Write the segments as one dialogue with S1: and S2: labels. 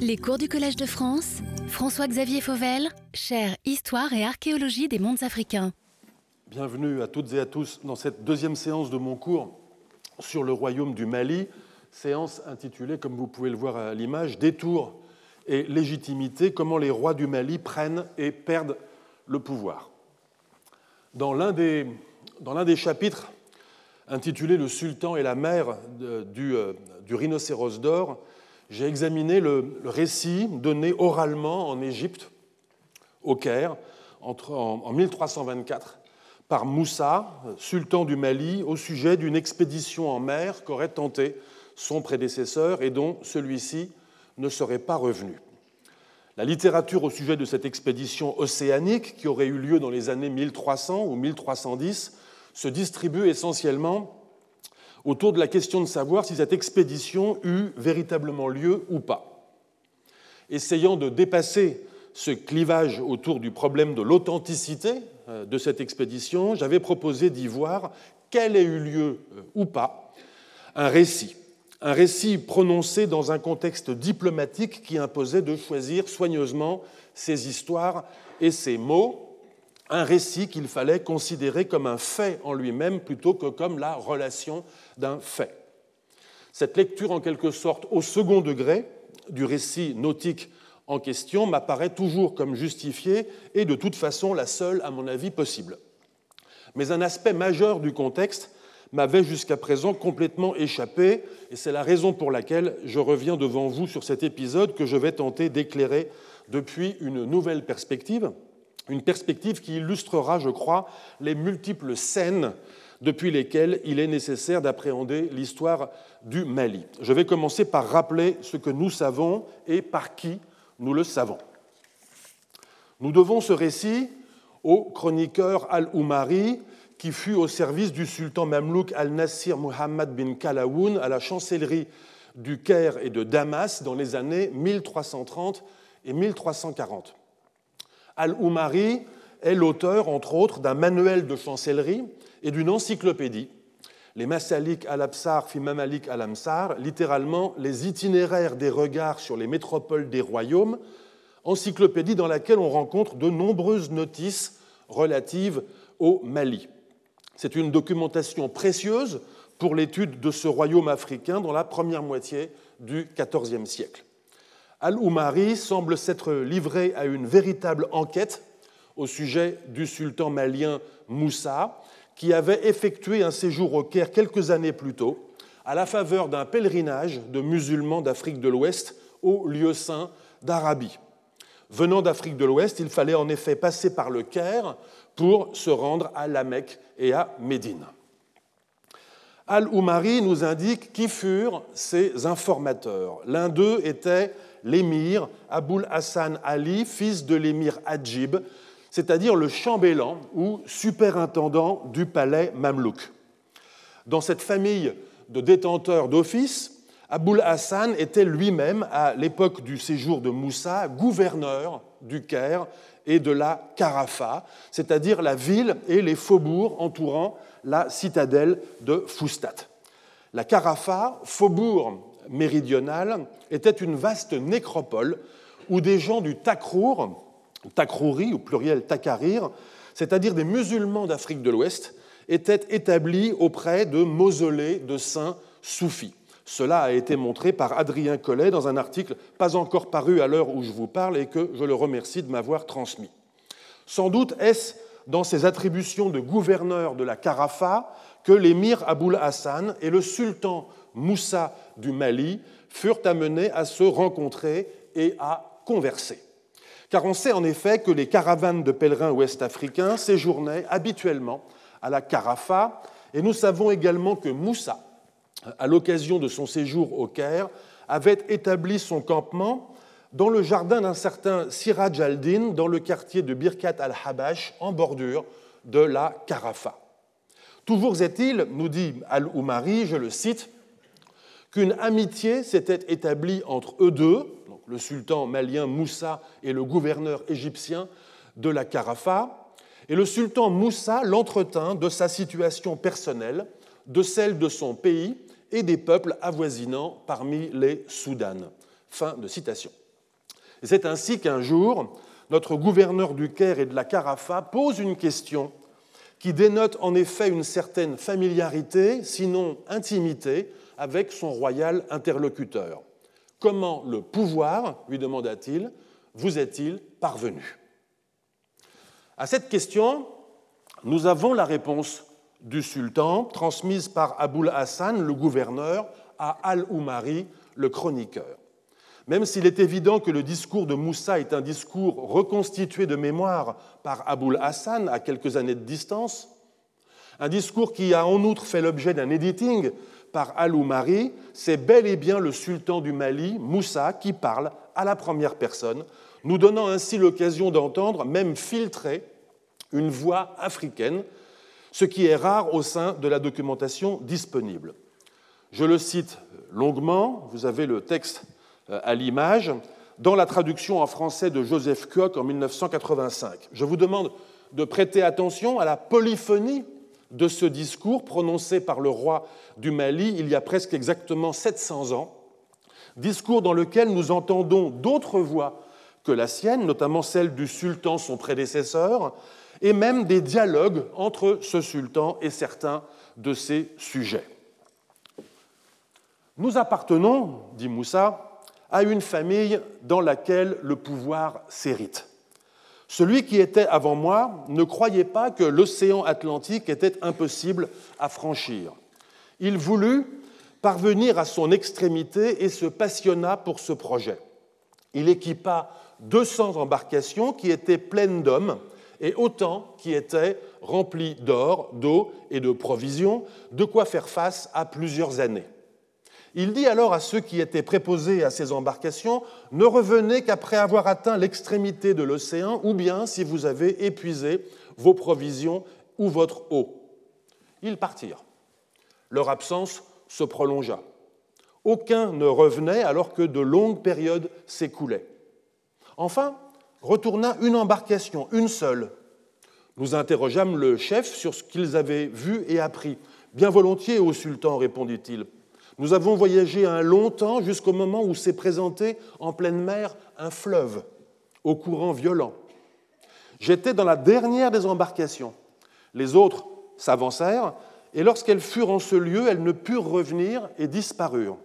S1: Les cours du Collège de France, François-Xavier Fauvel, chaire Histoire et archéologie des mondes africains.
S2: Bienvenue à toutes et à tous dans cette deuxième séance de mon cours sur le royaume du Mali, séance intitulée, comme vous pouvez le voir à l'image, Détour et légitimité, comment les rois du Mali prennent et perdent le pouvoir. Dans l'un des, chapitres intitulé Le sultan et la mère euh, du rhinocéros d'or, j'ai examiné le, récit donné oralement en Égypte, au Caire, entre, en, 1324, par Moussa, sultan du Mali, au sujet d'une expédition en mer qu'aurait tenté son prédécesseur et dont celui-ci ne serait pas revenu. La littérature au sujet de cette expédition océanique, qui aurait eu lieu dans les années 1300 ou 1310, se distribue essentiellement autour de la question de savoir si cette expédition eut véritablement lieu ou pas. Essayant de dépasser ce clivage autour du problème de l'authenticité euh, de cette expédition, j'avais proposé d'y voir quel ait eu lieu euh, ou pas un récit, un récit prononcé dans un contexte diplomatique qui imposait de choisir soigneusement ses histoires et ses mots, un récit qu'il fallait considérer comme un fait en lui-même plutôt que comme la relation d'un fait. Cette lecture, en quelque sorte, au second degré du récit nautique en question m'apparaît toujours comme justifiée et de toute façon la seule, à mon avis, possible. Mais un aspect majeur du contexte m'avait jusqu'à présent complètement échappé, et c'est la raison pour laquelle je reviens devant vous sur cet épisode que je vais tenter d'éclairer depuis une nouvelle perspective, une perspective qui illustrera, je crois, les multiples scènes depuis lesquelles il est nécessaire d'appréhender l'histoire du Mali. Je vais commencer par rappeler ce que nous savons et par qui nous le savons. Nous devons ce récit au chroniqueur Al-Oumari, qui fut au service du sultan mamelouk Al-Nasir Muhammad bin Kalaoun à la chancellerie du Caire et de Damas dans les années 1330 et 1340. Al-Oumari est l'auteur, entre autres, d'un manuel de chancellerie et d'une encyclopédie, les Masalik al-Absar fi Mamalik al-Amsar, littéralement les itinéraires des regards sur les métropoles des royaumes, encyclopédie dans laquelle on rencontre de nombreuses notices relatives au Mali. C'est une documentation précieuse pour l'étude de ce royaume africain dans la première moitié du XIVe siècle. Al-Oumari semble s'être livré à une véritable enquête au sujet du sultan malien Moussa, qui avait effectué un séjour au Caire quelques années plus tôt, à la faveur d'un pèlerinage de musulmans d'Afrique de l'Ouest au lieu saint d'Arabie. Venant d'Afrique de l'Ouest, il fallait en effet passer par le Caire pour se rendre à La Mecque et à Médine. Al-Oumari nous indique qui furent ces informateurs. L'un d'eux était l'émir Aboul Hassan Ali, fils de l'émir Adjib, c'est-à-dire le chambellan ou superintendant du palais mamelouk. Dans cette famille de détenteurs d'office, Aboul Hassan était lui-même, à l'époque du séjour de Moussa, gouverneur du Caire et de la Carafa, c'est-à-dire la ville et les faubourgs entourant la citadelle de Foustat. La Carafa, faubourg méridional, était une vaste nécropole où des gens du Takrour, Takrouri, ou pluriel Takarir, c'est-à-dire des musulmans d'Afrique de l'Ouest, étaient établis auprès de mausolées de saints soufis. Cela a été montré par Adrien Collet dans un article pas encore paru à l'heure où je vous parle et que je le remercie de m'avoir transmis. Sans doute est-ce dans ses attributions de gouverneur de la Carafa que l'émir Aboul Hassan et le sultan Moussa du Mali furent amenés à se rencontrer et à converser. Car on sait en effet que les caravanes de pèlerins ouest-africains séjournaient habituellement à la Carafa, et nous savons également que Moussa, à l'occasion de son séjour au Caire, avait établi son campement dans le jardin d'un certain Siraj al-Din, dans le quartier de Birkat al-Habash, en bordure de la Carafa. Toujours est-il, nous dit Al-Oumari, je le cite, qu'une amitié s'était établie entre eux deux, le sultan malien Moussa et le gouverneur égyptien de la Carafa, et le sultan Moussa l'entretint de sa situation personnelle, de celle de son pays et des peuples avoisinants parmi les Soudanes. Fin de citation. C'est ainsi qu'un jour, notre gouverneur du Caire et de la Carafa pose une question qui dénote en effet une certaine familiarité, sinon intimité, avec son royal interlocuteur. Comment le pouvoir, lui demanda-t-il, vous est-il parvenu? À cette question, nous avons la réponse du sultan, transmise par Aboul Hassan, le gouverneur, à Al-Oumari, le chroniqueur. Même s'il est évident que le discours de Moussa est un discours reconstitué de mémoire par Aboul Hassan à quelques années de distance, un discours qui a en outre fait l'objet d'un editing par Al-Oumari, c'est bel et bien le sultan du Mali, Moussa, qui parle à la première personne, nous donnant ainsi l'occasion d'entendre, même filtrer, une voix africaine, ce qui est rare au sein de la documentation disponible. Je le cite longuement, vous avez le texte euh, à l'image, dans la traduction en français de Joseph Koch en 1985. Je vous demande de prêter attention à la polyphonie de ce discours prononcé par le roi du Mali il y a presque exactement 700 ans, discours dans lequel nous entendons d'autres voix que la sienne, notamment celle du sultan, son prédécesseur, et même des dialogues entre ce sultan et certains de ses sujets. Nous appartenons, dit Moussa, à une famille dans laquelle le pouvoir s'hérite. Celui qui était avant moi ne croyait pas que l'océan Atlantique était impossible à franchir. Il voulut parvenir à son extrémité et se passionna pour ce projet. Il équipa 200 embarcations qui étaient pleines d'hommes et autant qui étaient remplies d'or, d'eau et de provisions, de quoi faire face à plusieurs années. Il dit alors à ceux qui étaient préposés à ces embarcations, ne revenez qu'après avoir atteint l'extrémité de l'océan, ou bien si vous avez épuisé vos provisions ou votre eau. Ils partirent. Leur absence se prolongea. Aucun ne revenait alors que de longues périodes s'écoulaient. Enfin, retourna une embarcation, une seule. Nous interrogeâmes le chef sur ce qu'ils avaient vu et appris. Bien volontiers, ô sultan, répondit-il. Nous avons voyagé un long temps jusqu'au moment où s'est présenté en pleine mer un fleuve au courant violent. J'étais dans la dernière des embarcations. Les autres s'avancèrent et lorsqu'elles furent en ce lieu, elles ne purent revenir et disparurent.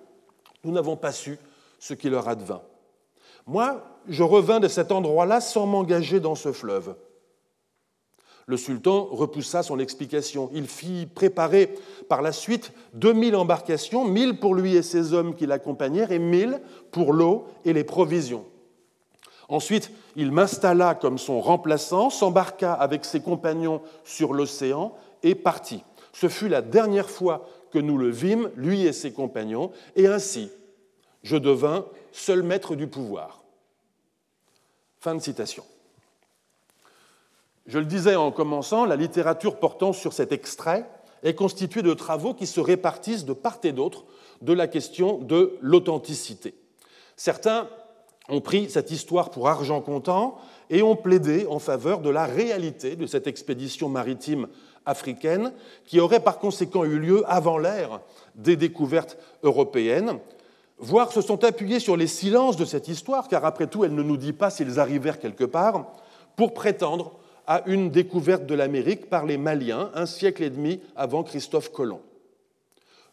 S2: Nous n'avons pas su ce qui leur advint. Moi, je revins de cet endroit-là sans m'engager dans ce fleuve. Le sultan repoussa son explication. Il fit préparer par la suite 2000 embarcations, 1000 pour lui et ses hommes qui l'accompagnèrent et 1000 pour l'eau et les provisions. Ensuite, il m'installa comme son remplaçant, s'embarqua avec ses compagnons sur l'océan et partit. Ce fut la dernière fois que nous le vîmes, lui et ses compagnons, et ainsi je devins seul maître du pouvoir. Fin de citation. Je le disais en commençant, la littérature portant sur cet extrait est constituée de travaux qui se répartissent de part et d'autre de la question de l'authenticité. Certains ont pris cette histoire pour argent comptant et ont plaidé en faveur de la réalité de cette expédition maritime africaine qui aurait par conséquent eu lieu avant l'ère des découvertes européennes, voire se sont appuyés sur les silences de cette histoire, car après tout, elle ne nous dit pas s'ils arrivèrent quelque part, pour prétendre à une découverte de l'Amérique par les Maliens un siècle et demi avant Christophe Colomb.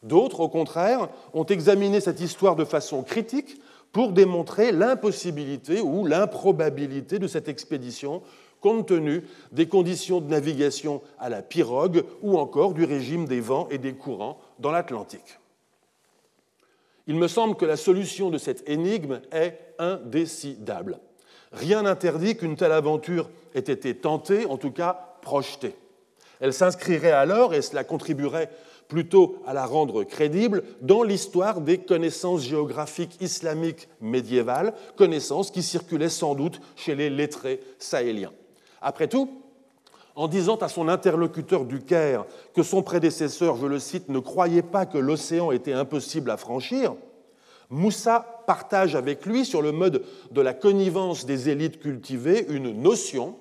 S2: D'autres, au contraire, ont examiné cette histoire de façon critique pour démontrer l'impossibilité ou l'improbabilité de cette expédition compte tenu des conditions de navigation à la pirogue ou encore du régime des vents et des courants dans l'Atlantique. Il me semble que la solution de cette énigme est indécidable. Rien n'interdit qu'une telle aventure ait été tentée, en tout cas projetée. Elle s'inscrirait alors, et cela contribuerait plutôt à la rendre crédible, dans l'histoire des connaissances géographiques islamiques médiévales, connaissances qui circulaient sans doute chez les lettrés sahéliens. Après tout, en disant à son interlocuteur du Caire que son prédécesseur, je le cite, ne croyait pas que l'océan était impossible à franchir, Moussa partage avec lui, sur le mode de la connivence des élites cultivées, une notion,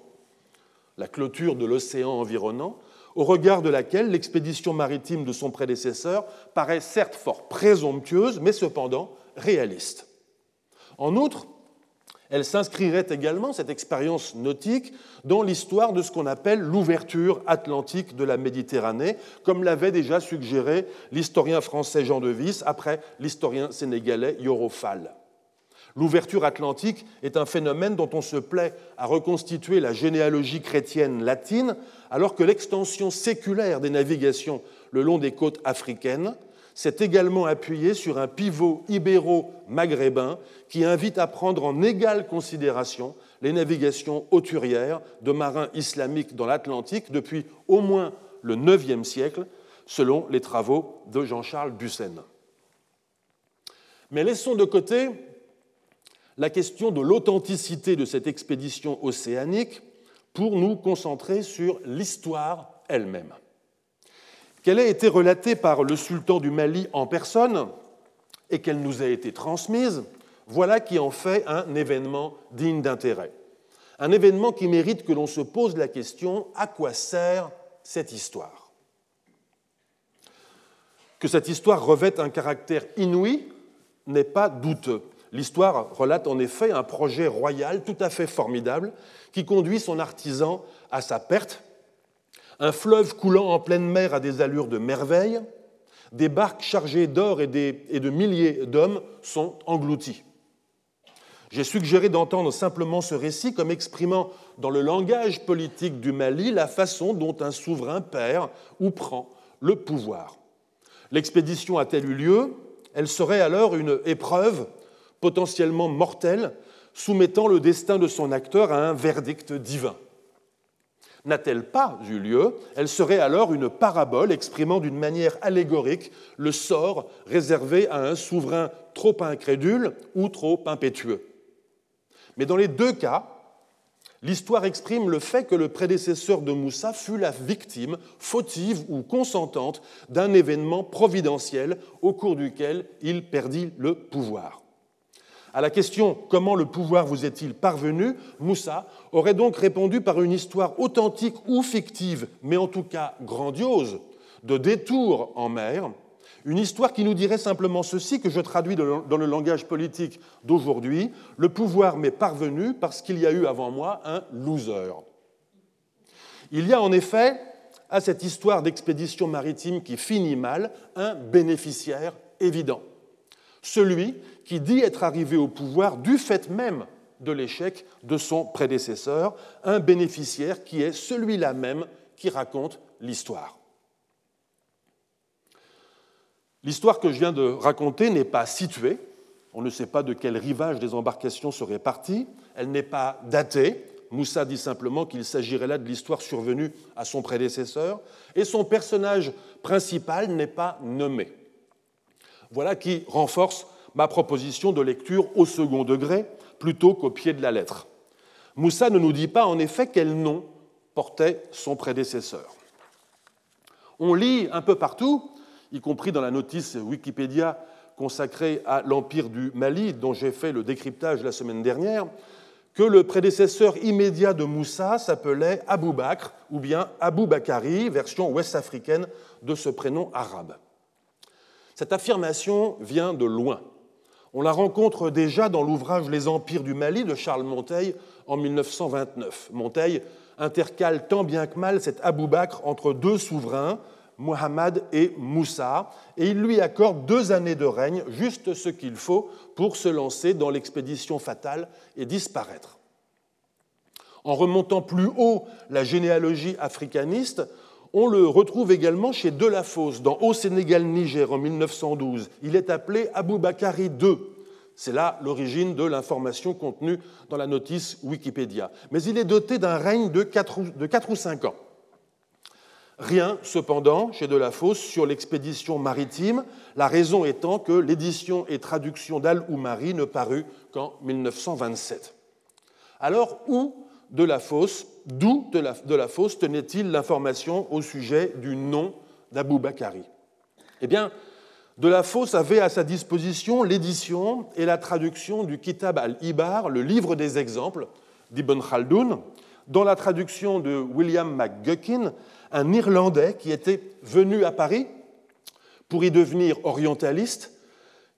S2: la clôture de l'océan environnant, au regard de laquelle l'expédition maritime de son prédécesseur paraît certes fort présomptueuse, mais cependant réaliste. En outre, Elle s'inscrirait également, cette expérience nautique, dans l'histoire de ce qu'on appelle l'ouverture atlantique de la Méditerranée, comme l'avait déjà suggéré l'historien français Jean de Vis après l'historien sénégalais Yoro. L'ouverture atlantique est un phénomène dont on se plaît à reconstituer la généalogie chrétienne latine, alors que l'extension séculaire des navigations le long des côtes africaines s'est également appuyée sur un pivot ibéro-maghrébin qui invite à prendre en égale considération les navigations hauturières de marins islamiques dans l'Atlantique depuis au moins le IXe siècle, selon les travaux de Jean-Charles Bussen. Mais laissons de côté la question de l'authenticité de cette expédition océanique pour nous concentrer sur l'histoire elle-même. Qu'elle ait été relatée par le sultan du Mali en personne et qu'elle nous a été transmise, voilà qui en fait un événement digne d'intérêt. Un événement qui mérite que l'on se pose la question à quoi sert cette histoire? Que cette histoire revête un caractère inouï n'est pas douteux. L'histoire relate en effet un projet royal tout à fait formidable qui conduit son artisan à sa perte. Un fleuve coulant en pleine mer à des allures de merveille, des barques chargées d'or et, de milliers d'hommes sont engloutis. J'ai suggéré d'entendre simplement ce récit comme exprimant dans le langage politique du Mali la façon dont un souverain perd ou prend le pouvoir. L'expédition a-t-elle eu lieu Elle serait alors une épreuve potentiellement mortelle, soumettant le destin de son acteur à un verdict divin. N'a-t-elle pas eu lieu? Elle serait alors une parabole exprimant d'une manière allégorique le sort réservé à un souverain trop incrédule ou trop impétueux. Mais dans les deux cas, l'histoire exprime le fait que le prédécesseur de Moussa fut la victime, fautive ou consentante, d'un événement providentiel au cours duquel il perdit le pouvoir. À la question comment le pouvoir vous est-il parvenu, Moussa aurait donc répondu par une histoire authentique ou fictive, mais en tout cas grandiose, de détour en mer, une histoire qui nous dirait simplement ceci, que je traduis dans le langage politique d'aujourd'hui, le pouvoir m'est parvenu parce qu'il y a eu avant moi un loser. Il y a en effet, à cette histoire d'expédition maritime qui finit mal, un bénéficiaire évident. Celui qui dit être arrivé au pouvoir du fait même de l'échec de son prédécesseur, un bénéficiaire qui est celui-là même qui raconte l'histoire. L'histoire que je viens de raconter n'est pas située, on ne sait pas de quel rivage des embarcations serait partie, elle n'est pas datée, Moussa dit simplement qu'il s'agirait là de l'histoire survenue à son prédécesseur, et son personnage principal n'est pas nommé. Voilà qui renforce ma proposition de lecture au second degré plutôt qu'au pied de la lettre. Moussa ne nous dit pas en effet quel nom portait son prédécesseur. On lit un peu partout, y compris dans la notice Wikipédia consacrée à l'Empire du Mali, dont j'ai fait le décryptage la semaine dernière, que le prédécesseur immédiat de Moussa s'appelait Abou Bakr ou bien Abou Bakari, version ouest-africaine de ce prénom arabe. Cette affirmation vient de loin. On la rencontre déjà dans l'ouvrage Les Empires du Mali de Charles Monteil en 1929. Monteil intercale tant bien que mal cet Abou Bakr entre deux souverains, Mohammed et Moussa, et il lui accorde deux années de règne, juste ce qu'il faut pour se lancer dans l'expédition fatale et disparaître. En remontant plus haut la généalogie africaniste, on le retrouve également chez Delafosse, dans Haut Sénégal-Niger en 1912. Il est appelé Abou Bakari II. C'est là l'origine de l'information contenue dans la notice Wikipédia. Mais il est doté d'un règne de 4 ou 5 ans. Rien, cependant, chez Delafosse sur l'expédition maritime, la raison étant que l'édition et traduction d'Al-Oumari ne parut qu'en 1927. Alors, où de la fosse, d'où de la, fosse tenait-il l'information au sujet du nom d'Abou Bakari. Eh bien, de la fosse avait à sa disposition l'édition et la traduction du Kitab al-Ibar, le livre des exemples d'Ibn Khaldoun, dans la traduction de William McGuckin, un Irlandais qui était venu à Paris pour y devenir orientaliste,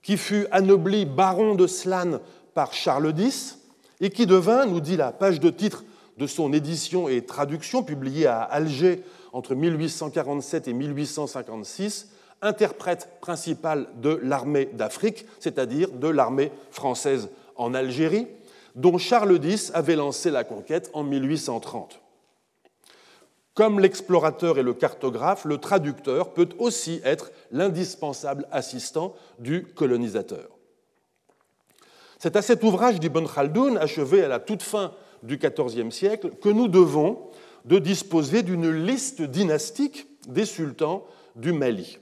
S2: qui fut anobli baron de Slane par Charles X, et qui devint, nous dit la page de titre de son édition et traduction publiée à Alger entre 1847 et 1856, interprète principal de l'armée d'Afrique, c'est-à-dire de l'armée française en Algérie, dont Charles X avait lancé la conquête en 1830. Comme l'explorateur et le cartographe, le traducteur peut aussi être l'indispensable assistant du colonisateur. C'est à cet ouvrage d'Ibn Khaldoun, achevé à la toute fin du XIVe siècle, que nous devons de disposer d'une liste dynastique des sultans du Mali.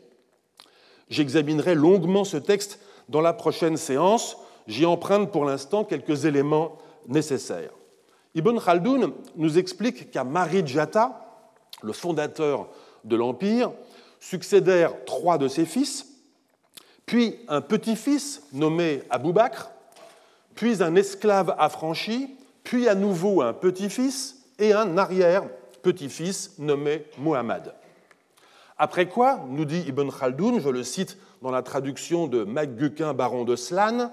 S2: J'examinerai longuement ce texte dans la prochaine séance. J'y emprunte pour l'instant quelques éléments nécessaires. Ibn Khaldoun nous explique qu'à Marijata, le fondateur de l'Empire, succédèrent trois de ses fils, puis un petit-fils nommé Abou Bakr, puis un esclave affranchi, puis à nouveau un petit-fils et un arrière-petit-fils nommé Muhammad. Après quoi, nous dit Ibn Khaldoun, je le cite dans la traduction de MacGuquin, baron de Slan,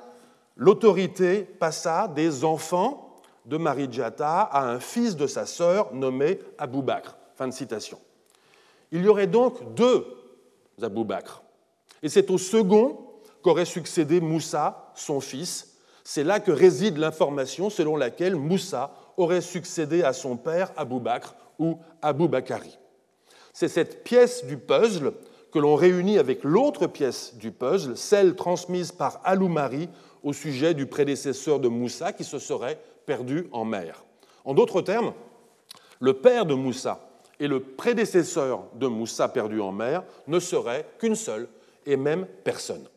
S2: l'autorité passa des enfants de Marijata à un fils de sa sœur nommé Abou Bakr. Fin de citation. Il y aurait donc deux Abou Bakr. Et c'est au second qu'aurait succédé Moussa, son fils. C'est là que réside l'information selon laquelle Moussa aurait succédé à son père Abou Bakr ou Abou Bakari. C'est cette pièce du puzzle que l'on réunit avec l'autre pièce du puzzle, celle transmise par Aloumari au sujet du prédécesseur de Moussa qui se serait perdu en mer. En d'autres termes, le père de Moussa et le prédécesseur de Moussa perdu en mer ne seraient qu'une seule et même personne.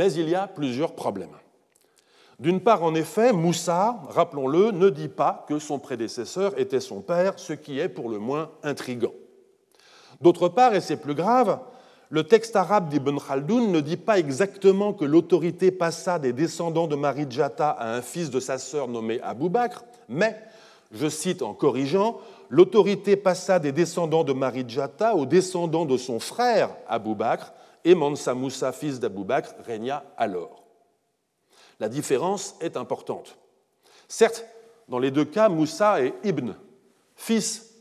S2: Mais il y a plusieurs problèmes. D'une part, en effet, Moussa, rappelons-le, ne dit pas que son prédécesseur était son père, ce qui est pour le moins intrigant. D'autre part, et c'est plus grave, le texte arabe d'Ibn Khaldoun ne dit pas exactement que l'autorité passa des descendants de Marijata à un fils de sa sœur nommé Abou Bakr, mais je cite en corrigeant, l'autorité passa des descendants de Marijata aux descendants de son frère Abou Bakr, et Mansa Moussa, fils d'Abou Bakr, régna alors. La différence est importante. Certes, dans les deux cas, Moussa est Ibn, fils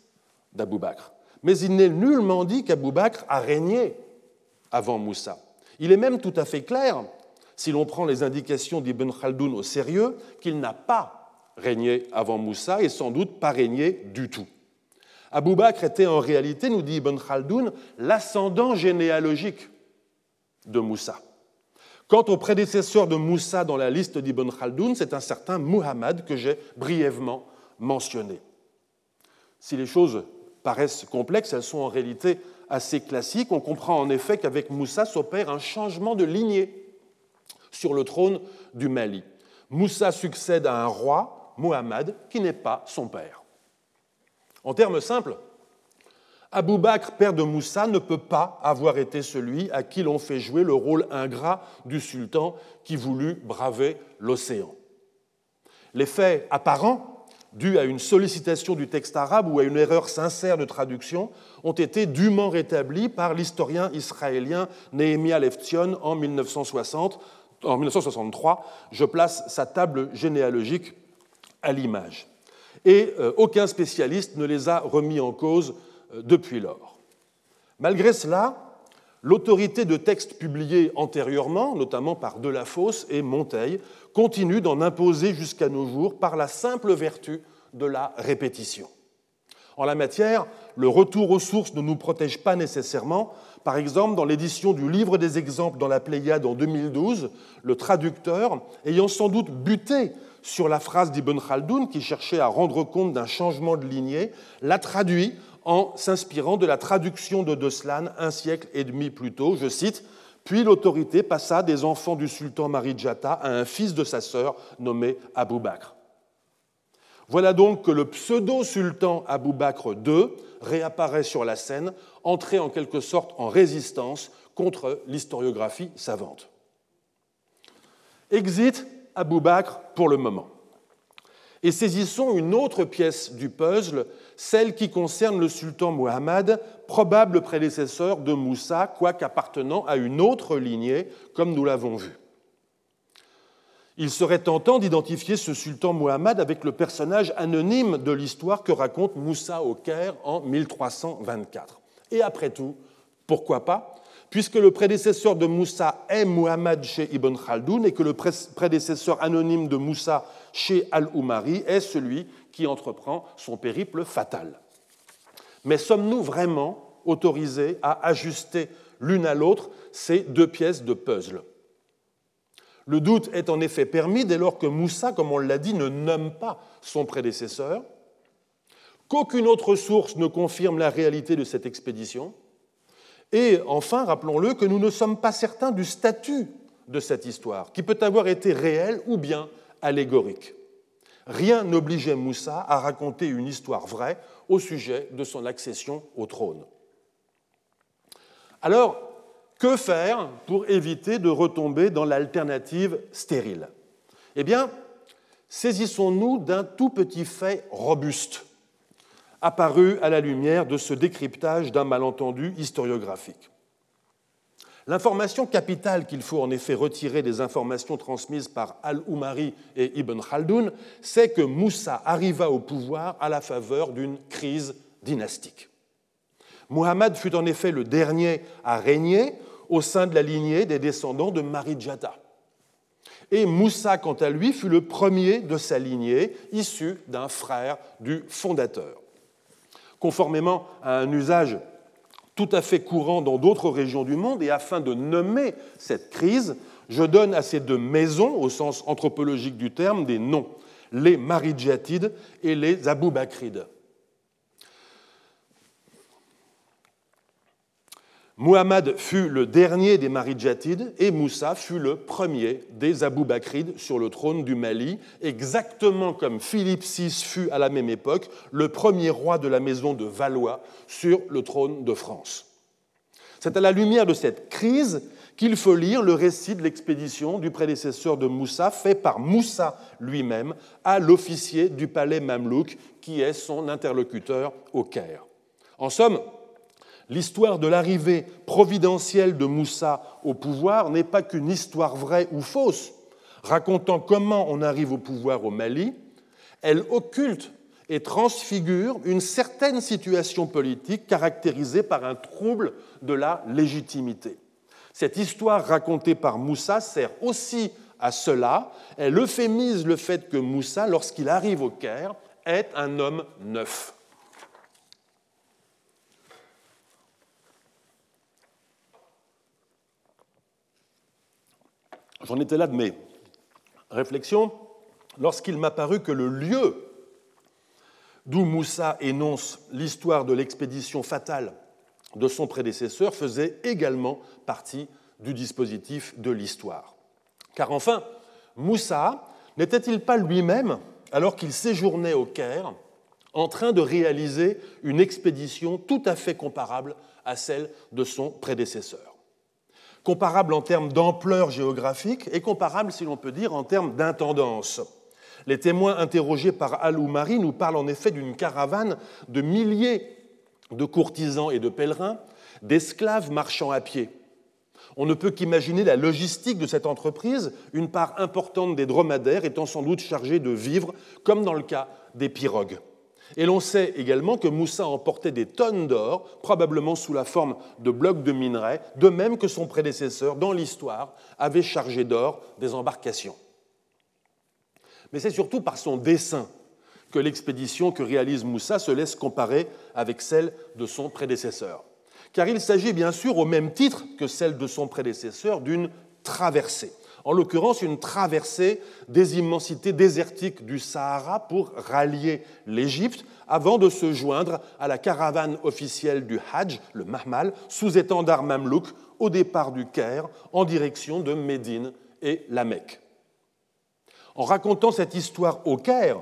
S2: d'Abou Bakr, mais il n'est nullement dit qu'Abou Bakr a régné avant Moussa. Il est même tout à fait clair, si l'on prend les indications d'Ibn Khaldoun au sérieux, qu'il n'a pas régné avant Moussa et sans doute pas régné du tout. Abou Bakr était en réalité, nous dit Ibn Khaldoun, l'ascendant généalogique de Moussa. Quant au prédécesseur de Moussa dans la liste d'Ibn Khaldoun, c'est un certain Muhammad que j'ai brièvement mentionné. Si les choses paraissent complexes, elles sont en réalité assez classiques. On comprend en effet qu'avec Moussa s'opère un changement de lignée sur le trône du Mali. Moussa succède à un roi Muhammad, qui n'est pas son père. En termes simples, Abou Bakr, père de Moussa, ne peut pas avoir été celui à qui l'on fait jouer le rôle ingrat du sultan qui voulut braver l'océan. Les faits apparents, dus à une sollicitation du texte arabe ou à une erreur sincère de traduction, ont été dûment rétablis par l'historien israélien Nehemia Leftion en 1960. En 1963, je place sa table généalogique à l'image. Et euh, aucun spécialiste ne les a remis en cause depuis lors. Malgré cela, l'autorité de textes publiés antérieurement, notamment par Delafosse et Monteil, continue d'en imposer jusqu'à nos jours par la simple vertu de la répétition. En la matière, le retour aux sources ne nous protège pas nécessairement. Par exemple, dans l'édition du Livre des exemples dans la Pléiade en 2012, le traducteur, ayant sans doute buté sur la phrase d'Ibn Khaldoun qui cherchait à rendre compte d'un changement de lignée, l'a traduit en s'inspirant de la traduction de Deslan un siècle et demi plus tôt. Je cite Puis l'autorité passa des enfants du sultan Marijata à un fils de sa sœur nommé Abou Bakr. Voilà donc que le pseudo-sultan Abou Bakr II réapparaît sur la scène, entré en quelque sorte en résistance contre l'historiographie savante. Exit Abou Bakr pour le moment. Et saisissons une autre pièce du puzzle, celle qui concerne le sultan Muhammad, probable prédécesseur de Moussa, quoique appartenant à une autre lignée, comme nous l'avons vu. il serait tentant d'identifier ce sultan Muhammad avec le personnage anonyme de l'histoire que raconte Moussa au Caire en 1324. Et après tout, pourquoi pas Puisque le prédécesseur de Moussa est Muhammad chez Ibn Khaldoun et que le prédécesseur anonyme de Moussa chez Al-Umari est celui qui entreprend son périple fatal. Mais sommes-nous vraiment autorisés à ajuster l'une à l'autre ces deux pièces de puzzle? Le doute est en effet permis dès lors que Moussa, comme on l'a dit, ne nomme pas son prédécesseur, qu'aucune autre source ne confirme la réalité de cette expédition, et enfin, rappelons-le, que nous ne sommes pas certains du statut de cette histoire, qui peut avoir été réelle ou bien allégorique. Rien n'obligeait Moussa à raconter une histoire vraie au sujet de son accession au trône. Alors, que faire pour éviter de retomber dans l'alternative stérile? Eh bien, saisissons-nous d'un tout petit fait robuste, apparu à la lumière de ce décryptage d'un malentendu historiographique. L'information capitale qu'il faut en effet retirer des informations transmises par Al-Umari et Ibn Khaldoun, c'est que Moussa arriva au pouvoir à la faveur d'une crise dynastique. Muhammad fut en effet le dernier à régner au sein de la lignée des descendants de Marijata. Et Moussa, quant à lui, fut le premier de sa lignée, issu d'un frère du fondateur. Conformément à un usage tout à fait courant dans d'autres régions du monde, et afin de nommer cette crise, je donne à ces deux maisons, au sens anthropologique du terme, des noms, les Maridjatides et les Aboubacrides. Muhammad fut le dernier des Maridjatides et Moussa fut le premier des Aboubacrides sur le trône du Mali, exactement comme Philippe VI fut à la même époque le premier roi de la maison de Valois sur le trône de France. C'est à la lumière de cette crise qu'il faut lire le récit de l'expédition du prédécesseur de Moussa, fait par Moussa lui-même à l'officier du palais mamelouk qui est son interlocuteur au Caire. En somme, L'histoire de l'arrivée providentielle de Moussa au pouvoir n'est pas qu'une histoire vraie ou fausse, racontant comment on arrive au pouvoir au Mali, elle occulte et transfigure une certaine situation politique caractérisée par un trouble de la légitimité. Cette histoire racontée par Moussa sert aussi à cela. Elle euphémise le fait que Moussa, lorsqu'il arrive au Caire, est un homme neuf. J'en étais là de mes réflexions lorsqu'il m'a paru que le lieu d'où Moussa énonce l'histoire de l'expédition fatale de son prédécesseur faisait également partie du dispositif de l'histoire. Car enfin, Moussa n'était-il pas lui-même, alors qu'il séjournait au Caire, en train de réaliser une expédition tout à fait comparable à celle de son prédécesseur? Comparable en termes d'ampleur géographique et comparable, si l'on peut dire, en termes d'intendance. Les témoins interrogés par Al-Oumari nous parlent en effet d'une caravane de milliers de courtisans et de pèlerins, d'esclaves marchant à pied. On ne peut qu'imaginer la logistique de cette entreprise, une part importante des dromadaires étant sans doute chargée de vivres, comme dans le cas des pirogues. Et l'on sait également que Moussa emportait des tonnes d'or, probablement sous la forme de blocs de minerais, de même que son prédécesseur, dans l'histoire, avait chargé d'or des embarcations. Mais c'est surtout par son dessin que l'expédition que réalise Moussa se laisse comparer avec celle de son prédécesseur. Car il s'agit bien sûr, au même titre que celle de son prédécesseur, d'une traversée en l'occurrence une traversée des immensités désertiques du Sahara pour rallier l'Égypte avant de se joindre à la caravane officielle du Hajj, le Mahmal, sous étendard mamelouk, au départ du Caire en direction de Médine et la Mecque. En racontant cette histoire au Caire,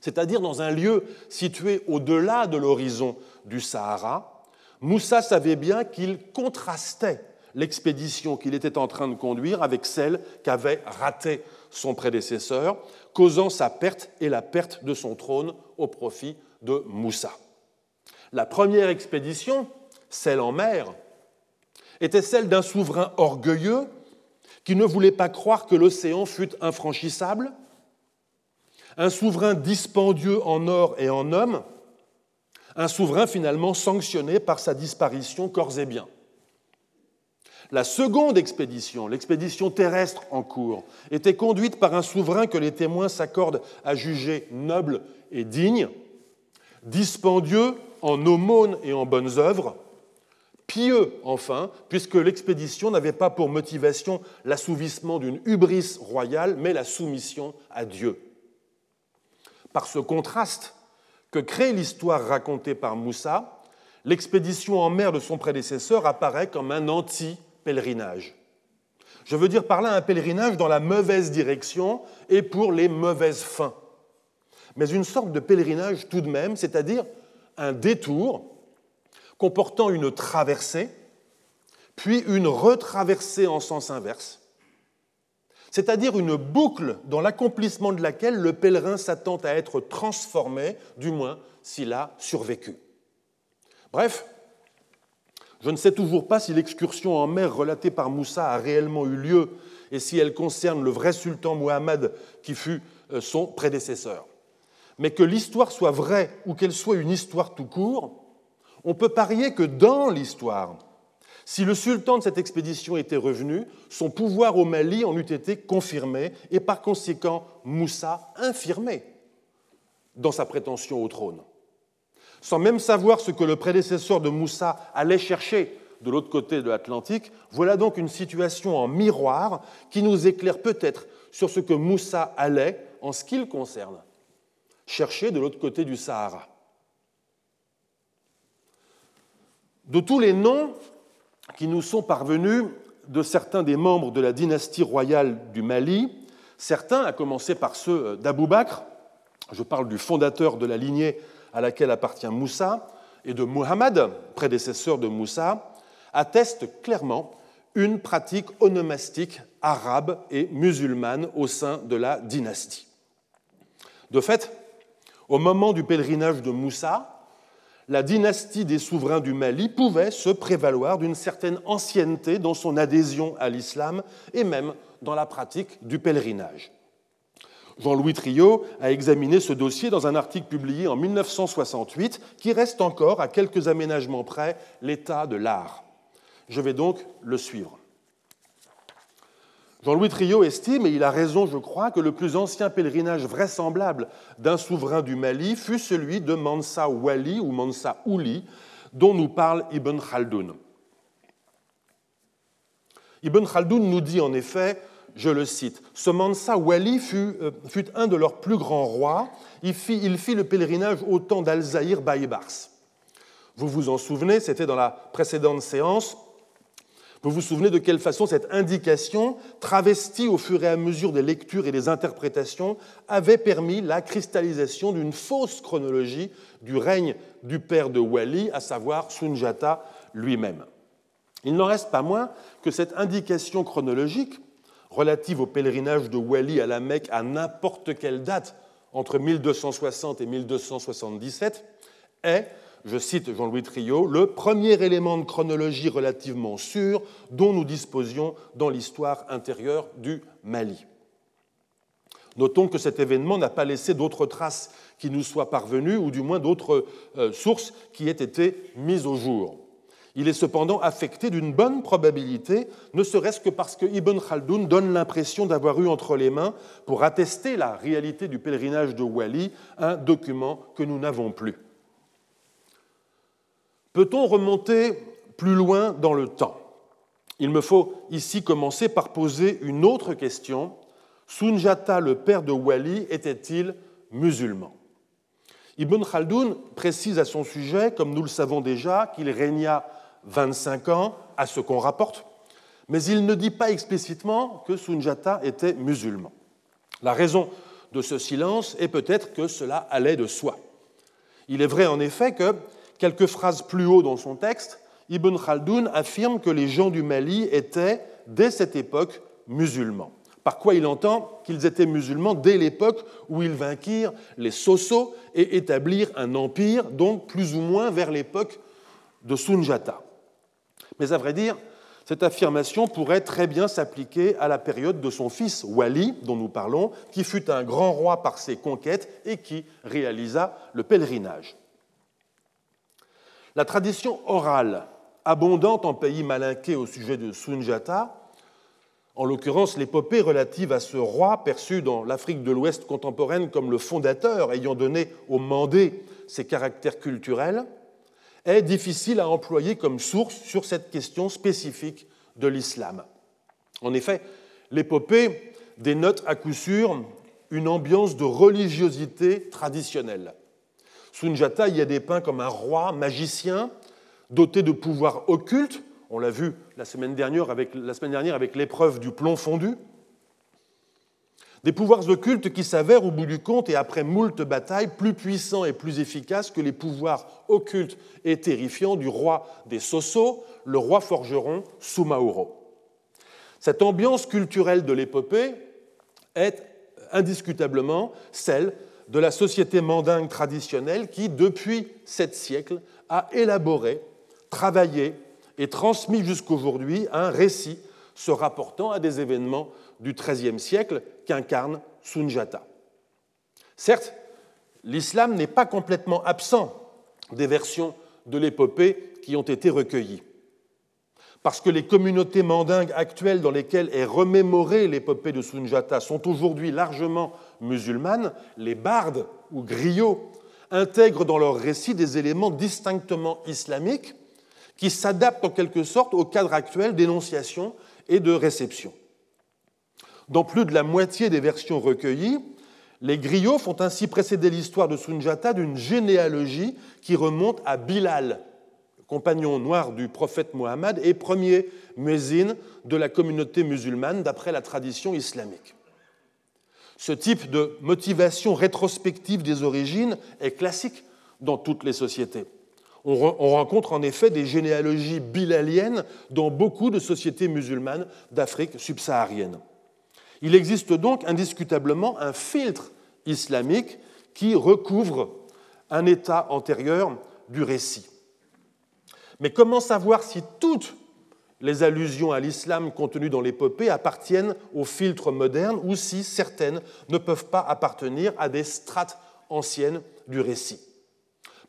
S2: c'est-à-dire dans un lieu situé au-delà de l'horizon du Sahara, Moussa savait bien qu'il contrastait l'expédition qu'il était en train de conduire avec celle qu'avait ratée son prédécesseur, causant sa perte et la perte de son trône au profit de Moussa. La première expédition, celle en mer, était celle d'un souverain orgueilleux qui ne voulait pas croire que l'océan fût infranchissable, un souverain dispendieux en or et en hommes, un souverain finalement sanctionné par sa disparition corps et biens. La seconde expédition, l'expédition terrestre en cours, était conduite par un souverain que les témoins s'accordent à juger noble et digne, dispendieux en aumônes et en bonnes œuvres, pieux enfin, puisque l'expédition n'avait pas pour motivation l'assouvissement d'une hubris royale, mais la soumission à Dieu. Par ce contraste que crée l'histoire racontée par Moussa, l'expédition en mer de son prédécesseur apparaît comme un anti-pèlerinage. Je veux dire par là un pèlerinage dans la mauvaise direction et pour les mauvaises fins. Mais une sorte de pèlerinage tout de même, c'est-à-dire un détour comportant une traversée, puis une retraversée en sens inverse, c'est-à-dire une boucle dans l'accomplissement de laquelle le pèlerin s'attend à être transformé, du moins s'il a survécu. Bref, je ne sais toujours pas si l'excursion en mer relatée par Moussa a réellement eu lieu et si elle concerne le vrai sultan Muhammad qui fut euh, son prédécesseur. Mais que l'histoire soit vraie ou qu'elle soit une histoire tout court, on peut parier que dans l'histoire, si le sultan de cette expédition était revenu, son pouvoir au Mali en eût été confirmé et par conséquent Moussa infirmé dans sa prétention au trône. Sans même savoir ce que le prédécesseur de Moussa allait chercher de l'autre côté de l'Atlantique, voilà donc une situation en miroir qui nous éclaire peut-être sur ce que Moussa allait, en ce qui le concerne, chercher de l'autre côté du Sahara. De tous les noms qui nous sont parvenus de certains des membres de la dynastie royale du Mali, certains, à commencer par ceux d'Abou Bakr, je parle du fondateur de la lignée à laquelle appartient Moussa, et de Muhammad, prédécesseur de Moussa, attestent clairement une pratique onomastique arabe et musulmane au sein de la dynastie. De fait, au moment du pèlerinage de Moussa, la dynastie des souverains du Mali pouvait se prévaloir d'une certaine ancienneté dans son adhésion à l'islam et même dans la pratique du pèlerinage. Jean-Louis Trio a examiné ce dossier dans un article publié en 1968 qui reste encore, à quelques aménagements près, l'état de l'art. Je vais donc le suivre. Jean-Louis Trio estime, et il a raison je crois, que le plus ancien pèlerinage vraisemblable d'un souverain du Mali fut celui de Mansa Wali ou Mansa Ouli, dont nous parle Ibn Khaldoun. Ibn Khaldoun nous dit en effet, je le cite, Ce Mansa Wali fut, euh, fut un de leurs plus grands rois, il fit, le pèlerinage au temps d'Al-Zahir Baïbars. Vous vous en souvenez, c'était dans la précédente séance, vous vous souvenez de quelle façon cette indication, travestie au fur et à mesure des lectures et des interprétations, avait permis la cristallisation d'une fausse chronologie du règne du père de Wali, à savoir Sunjata lui-même. Il n'en reste pas moins que cette indication chronologique, relative au pèlerinage de Wali à la Mecque à n'importe quelle date entre 1260 et 1277, est je cite Jean-Louis Trio, le premier élément de chronologie relativement sûr dont nous disposions dans l'histoire intérieure du Mali. Notons que cet événement n'a pas laissé d'autres traces qui nous soient parvenues, ou du moins d'autres euh, sources qui aient été mises au jour. Il est cependant affecté d'une bonne probabilité, ne serait-ce que parce que Ibn Khaldoun donne l'impression d'avoir eu entre les mains, pour attester la réalité du pèlerinage de Wali, un document que nous n'avons plus. Peut-on remonter plus loin dans le temps? Il me faut ici commencer par poser une autre question. Sunjata, le père de Wali, était-il musulman? Ibn Khaldoun précise à son sujet, comme nous le savons déjà, qu'il régna 25 ans, à ce qu'on rapporte, mais il ne dit pas explicitement que Sunjata était musulman. La raison de ce silence est peut-être que cela allait de soi. Il est vrai en effet que quelques phrases plus haut dans son texte, Ibn Khaldoun affirme que les gens du Mali étaient, dès cette époque, musulmans. Par quoi il entend qu'ils étaient musulmans dès l'époque où ils vainquirent les Soso et établirent un empire, donc plus ou moins vers l'époque de Sunjata. Mais à vrai dire, Cette affirmation pourrait très bien s'appliquer à la période de son fils Wali, dont nous parlons, qui fut un grand roi par ses conquêtes et qui réalisa le pèlerinage. La tradition orale, abondante en pays malinqué au sujet de Sunjata, en l'occurrence l'épopée relative à ce roi perçu dans l'Afrique de l'Ouest contemporaine comme le fondateur ayant donné au Mandé ses caractères culturels, est difficile à employer comme source sur cette question spécifique de l'islam. En effet, l'épopée dénote à coup sûr une ambiance de religiosité traditionnelle. Sunjata y est dépeint comme un roi magicien doté de pouvoirs occultes, on l'a vu la semaine dernière avec, avec l'épreuve du plomb fondu, des pouvoirs occultes qui s'avèrent au bout du compte et après moult batailles plus puissants et plus efficaces que les pouvoirs occultes et terrifiants du roi des Soso, le roi forgeron Sumauro. Cette ambiance culturelle de l'épopée est indiscutablement celle de la société mandingue traditionnelle qui, depuis sept siècles, a élaboré, travaillé et transmis jusqu'aujourd'hui un récit se rapportant à des événements du XIIIe siècle qu'incarne Sunjata. Certes, l'islam n'est pas complètement absent des versions de l'épopée qui ont été recueillies. Parce que les communautés mandingues actuelles dans lesquelles est remémorée l'épopée de Sunjata sont aujourd'hui largement musulmanes, les bardes ou griots intègrent dans leur récit des éléments distinctement islamiques qui s'adaptent en quelque sorte au cadre actuel d'énonciation et de réception. Dans plus de la moitié des versions recueillies, les griots font ainsi précéder l'histoire de Sunjata d'une généalogie qui remonte à Bilal, compagnon noir du prophète Mohammed et premier muezzin de la communauté musulmane d'après la tradition islamique. Ce type de motivation rétrospective des origines est classique dans toutes les sociétés. On rencontre en effet des généalogies bilaliennes dans beaucoup de sociétés musulmanes d'Afrique subsaharienne. Il existe donc indiscutablement un filtre islamique qui recouvre un état antérieur du récit. Mais comment savoir si toutes les allusions à l'islam contenues dans l'épopée appartiennent au filtre moderne ou si certaines ne peuvent pas appartenir à des strates anciennes du récit?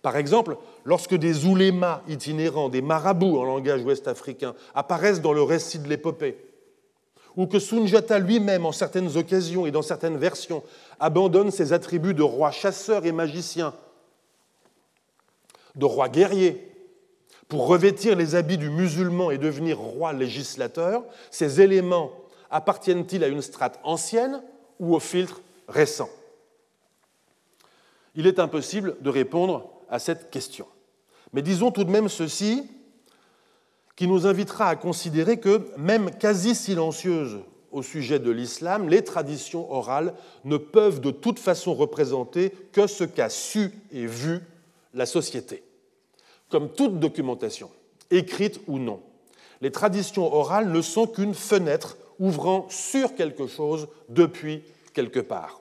S2: Par exemple, lorsque des oulémas itinérants, des marabouts en langage ouest-africain, apparaissent dans le récit de l'épopée, ou que Sunjata lui-même, en certaines occasions et dans certaines versions, abandonne ses attributs de roi chasseur et magicien, de roi guerrier, pour revêtir les habits du musulman et devenir roi législateur, ces éléments appartiennent-ils à une strate ancienne ou au filtre récent? Il est impossible de répondre à cette question. Mais disons tout de même ceci, qui nous invitera à considérer que, même quasi silencieuses au sujet de l'islam, les traditions orales ne peuvent de toute façon représenter que ce qu'a su et vu la société. Comme toute documentation, écrite ou non, les traditions orales ne sont qu'une fenêtre ouvrant sur quelque chose depuis quelque part.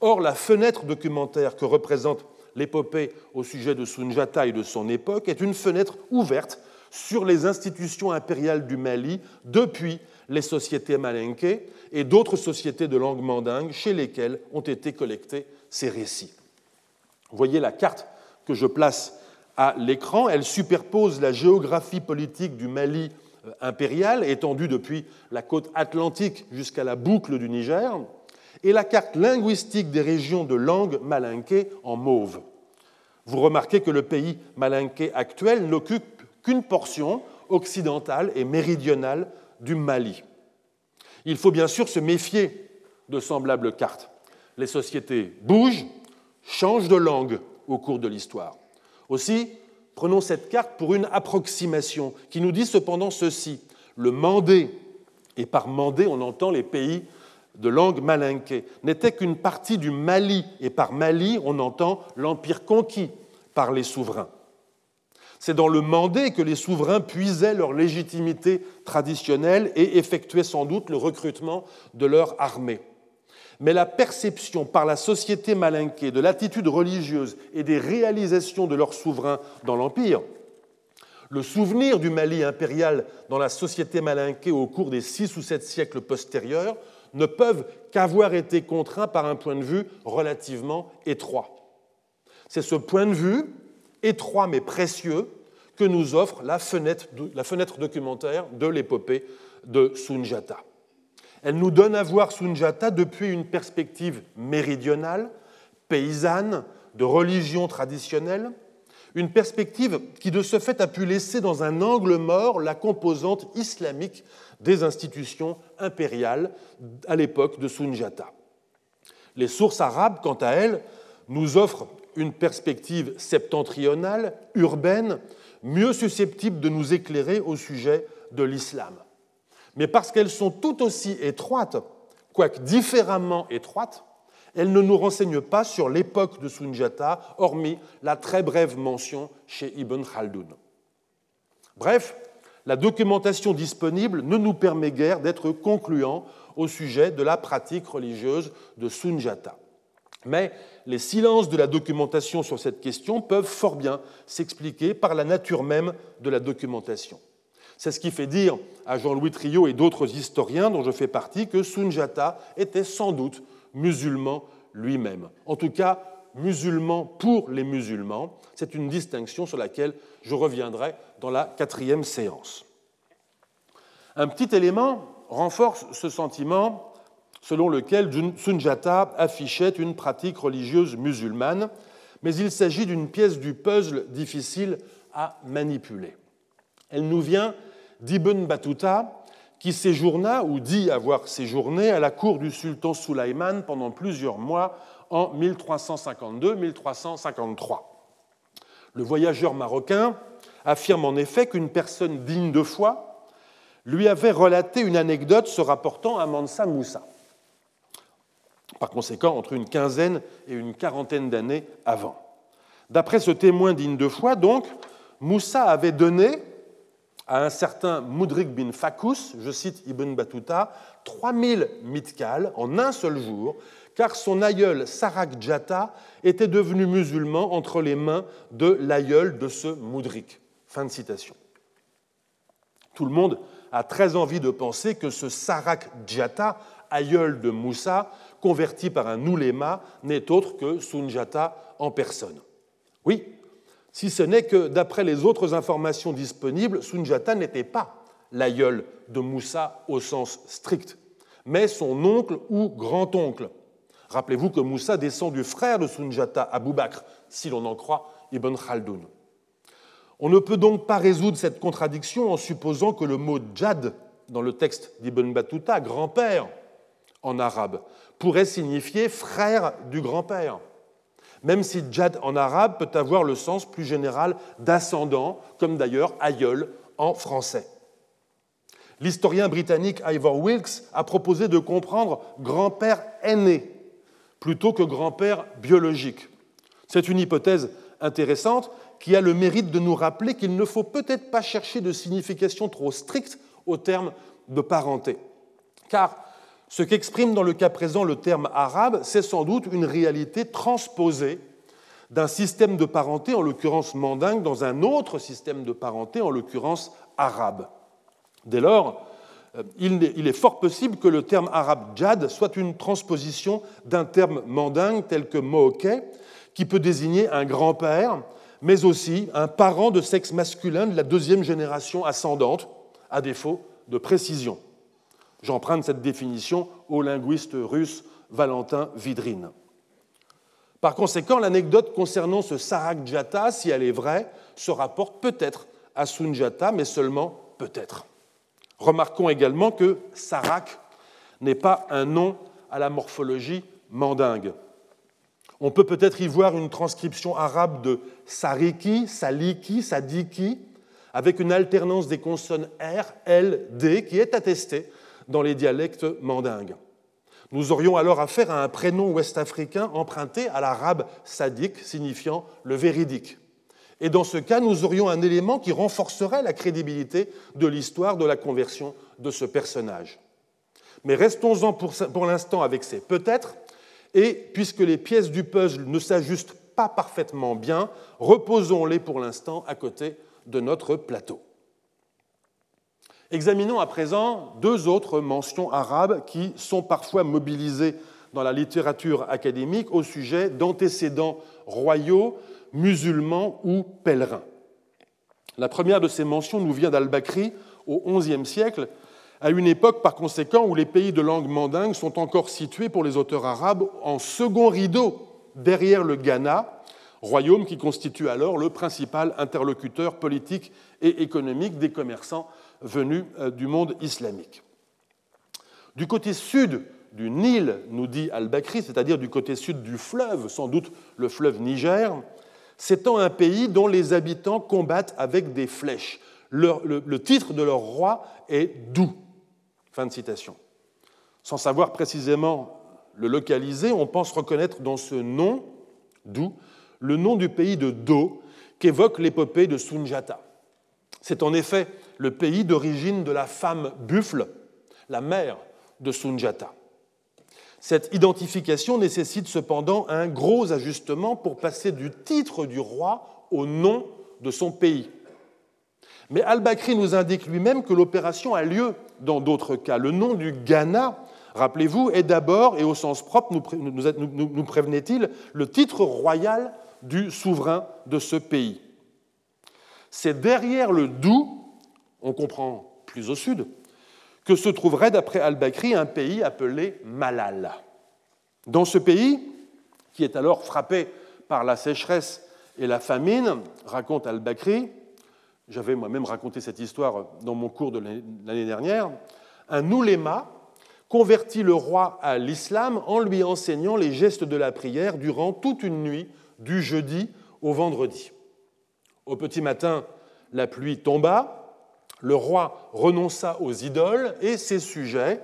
S2: Or, la fenêtre documentaire que représente l'épopée au sujet de Sunjata et de son époque est une fenêtre ouverte sur les institutions impériales du Mali depuis les sociétés malinquées et d'autres sociétés de langue mandingue chez lesquelles ont été collectés ces récits. Vous voyez la carte que je place à l'écran, elle superpose la géographie politique du Mali euh, impérial, étendue depuis la côte atlantique jusqu'à la boucle du Niger, et la carte linguistique des régions de langue malinquée en mauve. Vous remarquez que le pays malinqué actuel n'occupe qu'une portion occidentale et méridionale du Mali. Il faut bien sûr se méfier de semblables cartes. Les sociétés bougent, changent de langue au cours de l'histoire. Aussi, prenons cette carte pour une approximation qui nous dit cependant ceci. Le Mandé, et par Mandé on entend les pays de langue malinquée, n'était qu'une partie du Mali, et par Mali on entend l'empire conquis par les souverains. C'est dans le Mandé que les souverains puisaient leur légitimité traditionnelle et effectuaient sans doute le recrutement de leur armée. Mais la perception par la société malinquée de l'attitude religieuse et des réalisations de leurs souverains dans l'Empire, le souvenir du Mali impérial dans la société malinquée au cours des six ou sept siècles postérieurs ne peuvent qu'avoir été contraints par un point de vue relativement étroit. C'est ce point de vue, étroit mais précieux, que nous offre la fenêtre, documentaire de l'épopée de Sunjata. Elle nous donne à voir Sunjata depuis une perspective méridionale, paysanne, de religion traditionnelle, une perspective qui de ce fait a pu laisser dans un angle mort la composante islamique des institutions impériales à l'époque de Sunjata. Les sources arabes, quant à elles, nous offrent une perspective septentrionale, urbaine, mieux susceptible de nous éclairer au sujet de l'islam. Mais parce qu'elles sont tout aussi étroites, quoique différemment étroites, elles ne nous renseignent pas sur l'époque de Sunjata, hormis la très brève mention chez Ibn Khaldun. Bref, la documentation disponible ne nous permet guère d'être concluants au sujet de la pratique religieuse de Sunjata. Mais les silences de la documentation sur cette question peuvent fort bien s'expliquer par la nature même de la documentation. C'est ce qui fait dire à Jean-Louis Trio et d'autres historiens dont je fais partie que Sunjata était sans doute musulman lui-même. En tout cas, musulman pour les musulmans. C'est une distinction sur laquelle je reviendrai dans la quatrième séance. Un petit élément renforce ce sentiment selon lequel Sunjata affichait une pratique religieuse musulmane, mais il s'agit d'une pièce du puzzle difficile à manipuler. Elle nous vient d'Ibn Battuta, qui séjourna ou dit avoir séjourné à la cour du sultan Sulaiman pendant plusieurs mois en 1352-1353. Le voyageur marocain affirme en effet qu'une personne digne de foi lui avait relaté une anecdote se rapportant à Mansa Moussa. Par conséquent, entre une quinzaine et une quarantaine d'années avant. D'après ce témoin digne de foi, donc, Moussa avait donné à un certain Moudrik bin Fakus, je cite Ibn Battuta, 3000 mitkal en un seul jour, car son aïeul Sarak Jata était devenu musulman entre les mains de l'aïeul de ce Moudrik. Fin de citation. Tout le monde a très envie de penser que ce Sarak Jata, aïeul de Moussa, converti par un ouléma, n'est autre que Sunjata en personne. Oui, si ce n'est que, d'après les autres informations disponibles, Sunjata n'était pas l'aïeul de Moussa au sens strict, mais son oncle ou grand-oncle. Rappelez-vous que Moussa descend du frère de Sunjata, Abu Bakr, si l'on en croit Ibn Khaldun. On ne peut donc pas résoudre cette contradiction en supposant que le mot djad dans le texte d'Ibn Battuta, grand-père en arabe, pourrait signifier frère du grand-père même si djad en arabe peut avoir le sens plus général d'ascendant, comme d'ailleurs aïeul en français. L'historien britannique Ivor Wilkes a proposé de comprendre grand-père aîné plutôt que grand-père biologique. C'est une hypothèse intéressante qui a le mérite de nous rappeler qu'il ne faut peut-être pas chercher de signification trop stricte au terme de parenté. Car ce qu'exprime dans le cas présent le terme arabe, c'est sans doute une réalité transposée d'un système de parenté, en l'occurrence mandingue, dans un autre système de parenté, en l'occurrence arabe. Dès lors, euh, il est fort possible que le terme arabe djad soit une transposition d'un terme mandingue tel que mohoké, qui peut désigner un grand-père, mais aussi un parent de sexe masculin de la deuxième génération ascendante, à défaut de précision. J'emprunte cette définition au linguiste russe Valentin Vidrine. Par conséquent, l'anecdote concernant ce Sarak Jata, si elle est vraie, se rapporte peut-être à Sunjata, mais seulement peut-être. Remarquons également que Sarak n'est pas un nom à la morphologie mandingue. On peut peut-être y voir une transcription arabe de Sariki, Saliki, Sadiki, avec une alternance des consonnes R, L, D qui est attestée dans les dialectes mandingues. Nous aurions alors affaire à un prénom ouest-africain emprunté à l'arabe sadique, signifiant le véridique. Et dans ce cas, nous aurions un élément qui renforcerait la crédibilité de l'histoire de la conversion de ce personnage. Mais restons-en pour, l'instant avec ces peut-être, et puisque les pièces du puzzle ne s'ajustent pas parfaitement bien, reposons-les pour l'instant à côté de notre plateau. Examinons à présent deux autres mentions arabes qui sont parfois mobilisées dans la littérature académique au sujet d'antécédents royaux, musulmans ou pèlerins. La première de ces mentions nous vient d'Al-Bakri au XIe siècle, à une époque par conséquent où les pays de langue mandingue sont encore situés pour les auteurs arabes en second rideau derrière le Ghana, royaume qui constitue alors le principal interlocuteur politique et économique des commerçants venus euh, du monde islamique. Du côté sud du Nil, nous dit al-Bakri, c'est-à-dire du côté sud du fleuve, sans doute le fleuve Niger, s'étend un pays dont les habitants combattent avec des flèches. le, titre de leur roi est Dou. Fin de citation. Sans savoir précisément le localiser, on pense reconnaître dans ce nom, Dou, le nom du pays de Do qu'évoque l'épopée de Sunjata. C'est en effet le pays d'origine de la femme buffle, la mère de Sunjata. Cette identification nécessite cependant un gros ajustement pour passer du titre du roi au nom de son pays. Mais al-Bakri nous indique lui-même que l'opération a lieu dans d'autres cas. Le nom du Ghana, rappelez-vous, est d'abord, et au sens propre, nous, prévenait-il, le titre royal du souverain de ce pays. C'est derrière le Dou, on comprend plus au sud, que se trouverait, d'après al-Bakri, un pays appelé Malal. Dans ce pays, qui est alors frappé par la sécheresse et la famine, raconte al-Bakri, j'avais moi-même raconté cette histoire dans mon cours de l'année dernière, un ouléma convertit le roi à l'islam en lui enseignant les gestes de la prière durant toute une nuit, du jeudi au vendredi. Au petit matin, la pluie tomba, le roi renonça aux idoles et ses sujets,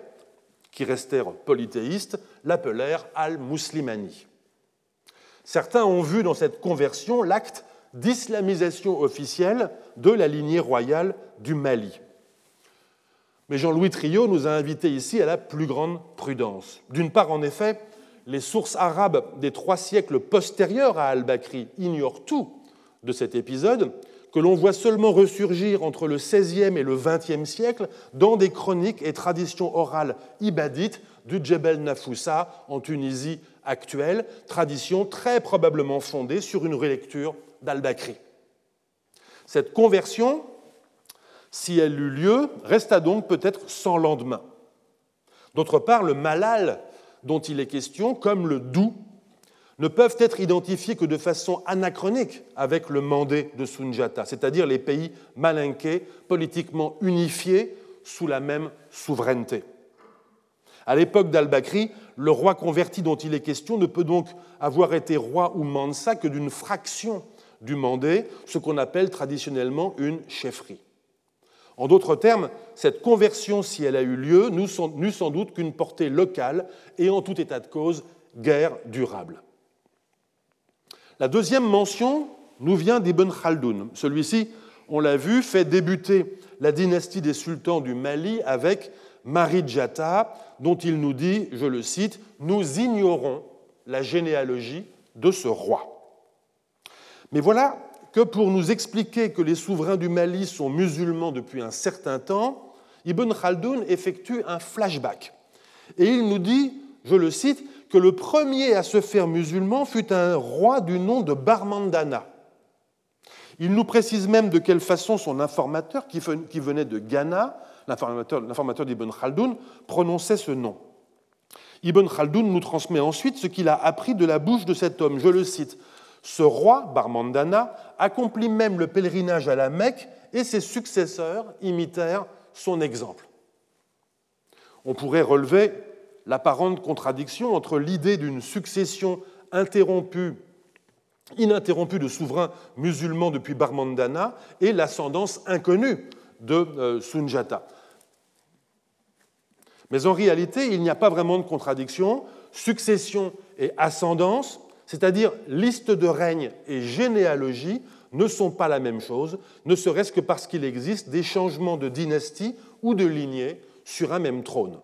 S2: qui restèrent polythéistes, l'appelèrent al-Muslimani. Certains ont vu dans cette conversion l'acte d'islamisation officielle de la lignée royale du Mali. Mais Jean-Louis Trio nous a invités ici à la plus grande prudence. D'une part, en effet, les sources arabes des trois siècles postérieurs à al-Bakri ignorent tout de cet épisode que l'on voit seulement ressurgir entre le XVIe et le XXe siècle dans des chroniques et traditions orales ibadites du Djebel Nafoussa en Tunisie actuelle, tradition très probablement fondée sur une relecture d'Al-Bakri. Cette conversion, si elle eut lieu, resta donc peut-être sans lendemain. D'autre part, le malal dont il est question, comme le doux ne peuvent être identifiés que de façon anachronique avec le mandé de Sunjata, c'est-à-dire les pays malinqués, politiquement unifiés sous la même souveraineté. À l'époque d'Al-Bakri, le roi converti dont il est question ne peut donc avoir été roi ou mansa que d'une fraction du mandé, ce qu'on appelle traditionnellement une chefferie. En d'autres termes, cette conversion, si elle a eu lieu, n'eut sans doute qu'une portée locale et en tout état de cause, guerre durable. La deuxième mention nous vient d'Ibn Khaldoun. Celui-ci, on l'a vu, fait débuter la dynastie des sultans du Mali avec Marijata, dont il nous dit, je le cite, Nous ignorons la généalogie de ce roi. Mais voilà que pour nous expliquer que les souverains du Mali sont musulmans depuis un certain temps, Ibn Khaldoun effectue un flashback. Et il nous dit, je le cite, que le premier à se faire musulman fut un roi du nom de Barmandana. Il nous précise même de quelle façon son informateur, qui venait de Ghana, l'informateur d'Ibn Khaldoun, prononçait ce nom. Ibn Khaldoun nous transmet ensuite ce qu'il a appris de la bouche de cet homme. Je le cite. Ce roi, Barmandana, accomplit même le pèlerinage à la Mecque et ses successeurs imitèrent son exemple. On pourrait relever l'apparente contradiction entre l'idée d'une succession interrompue, ininterrompue de souverains musulmans depuis Barmandana et l'ascendance inconnue de euh, Sunjata. Mais en réalité, il n'y a pas vraiment de contradiction. Succession et ascendance, c'est-à-dire liste de règne et généalogie, ne sont pas la même chose, ne serait-ce que parce qu'il existe des changements de dynastie ou de lignée sur un même trône.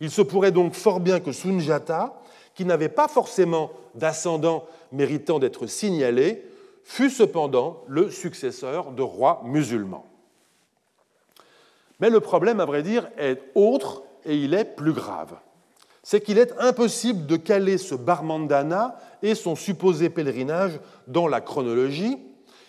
S2: Il se pourrait donc fort bien que Sunjata, qui n'avait pas forcément d'ascendant méritant d'être signalé, fut cependant le successeur de rois musulmans. Mais le problème, à vrai dire, est autre et il est plus grave. C'est qu'il est impossible de caler ce Barmandana et son supposé pèlerinage dans la chronologie,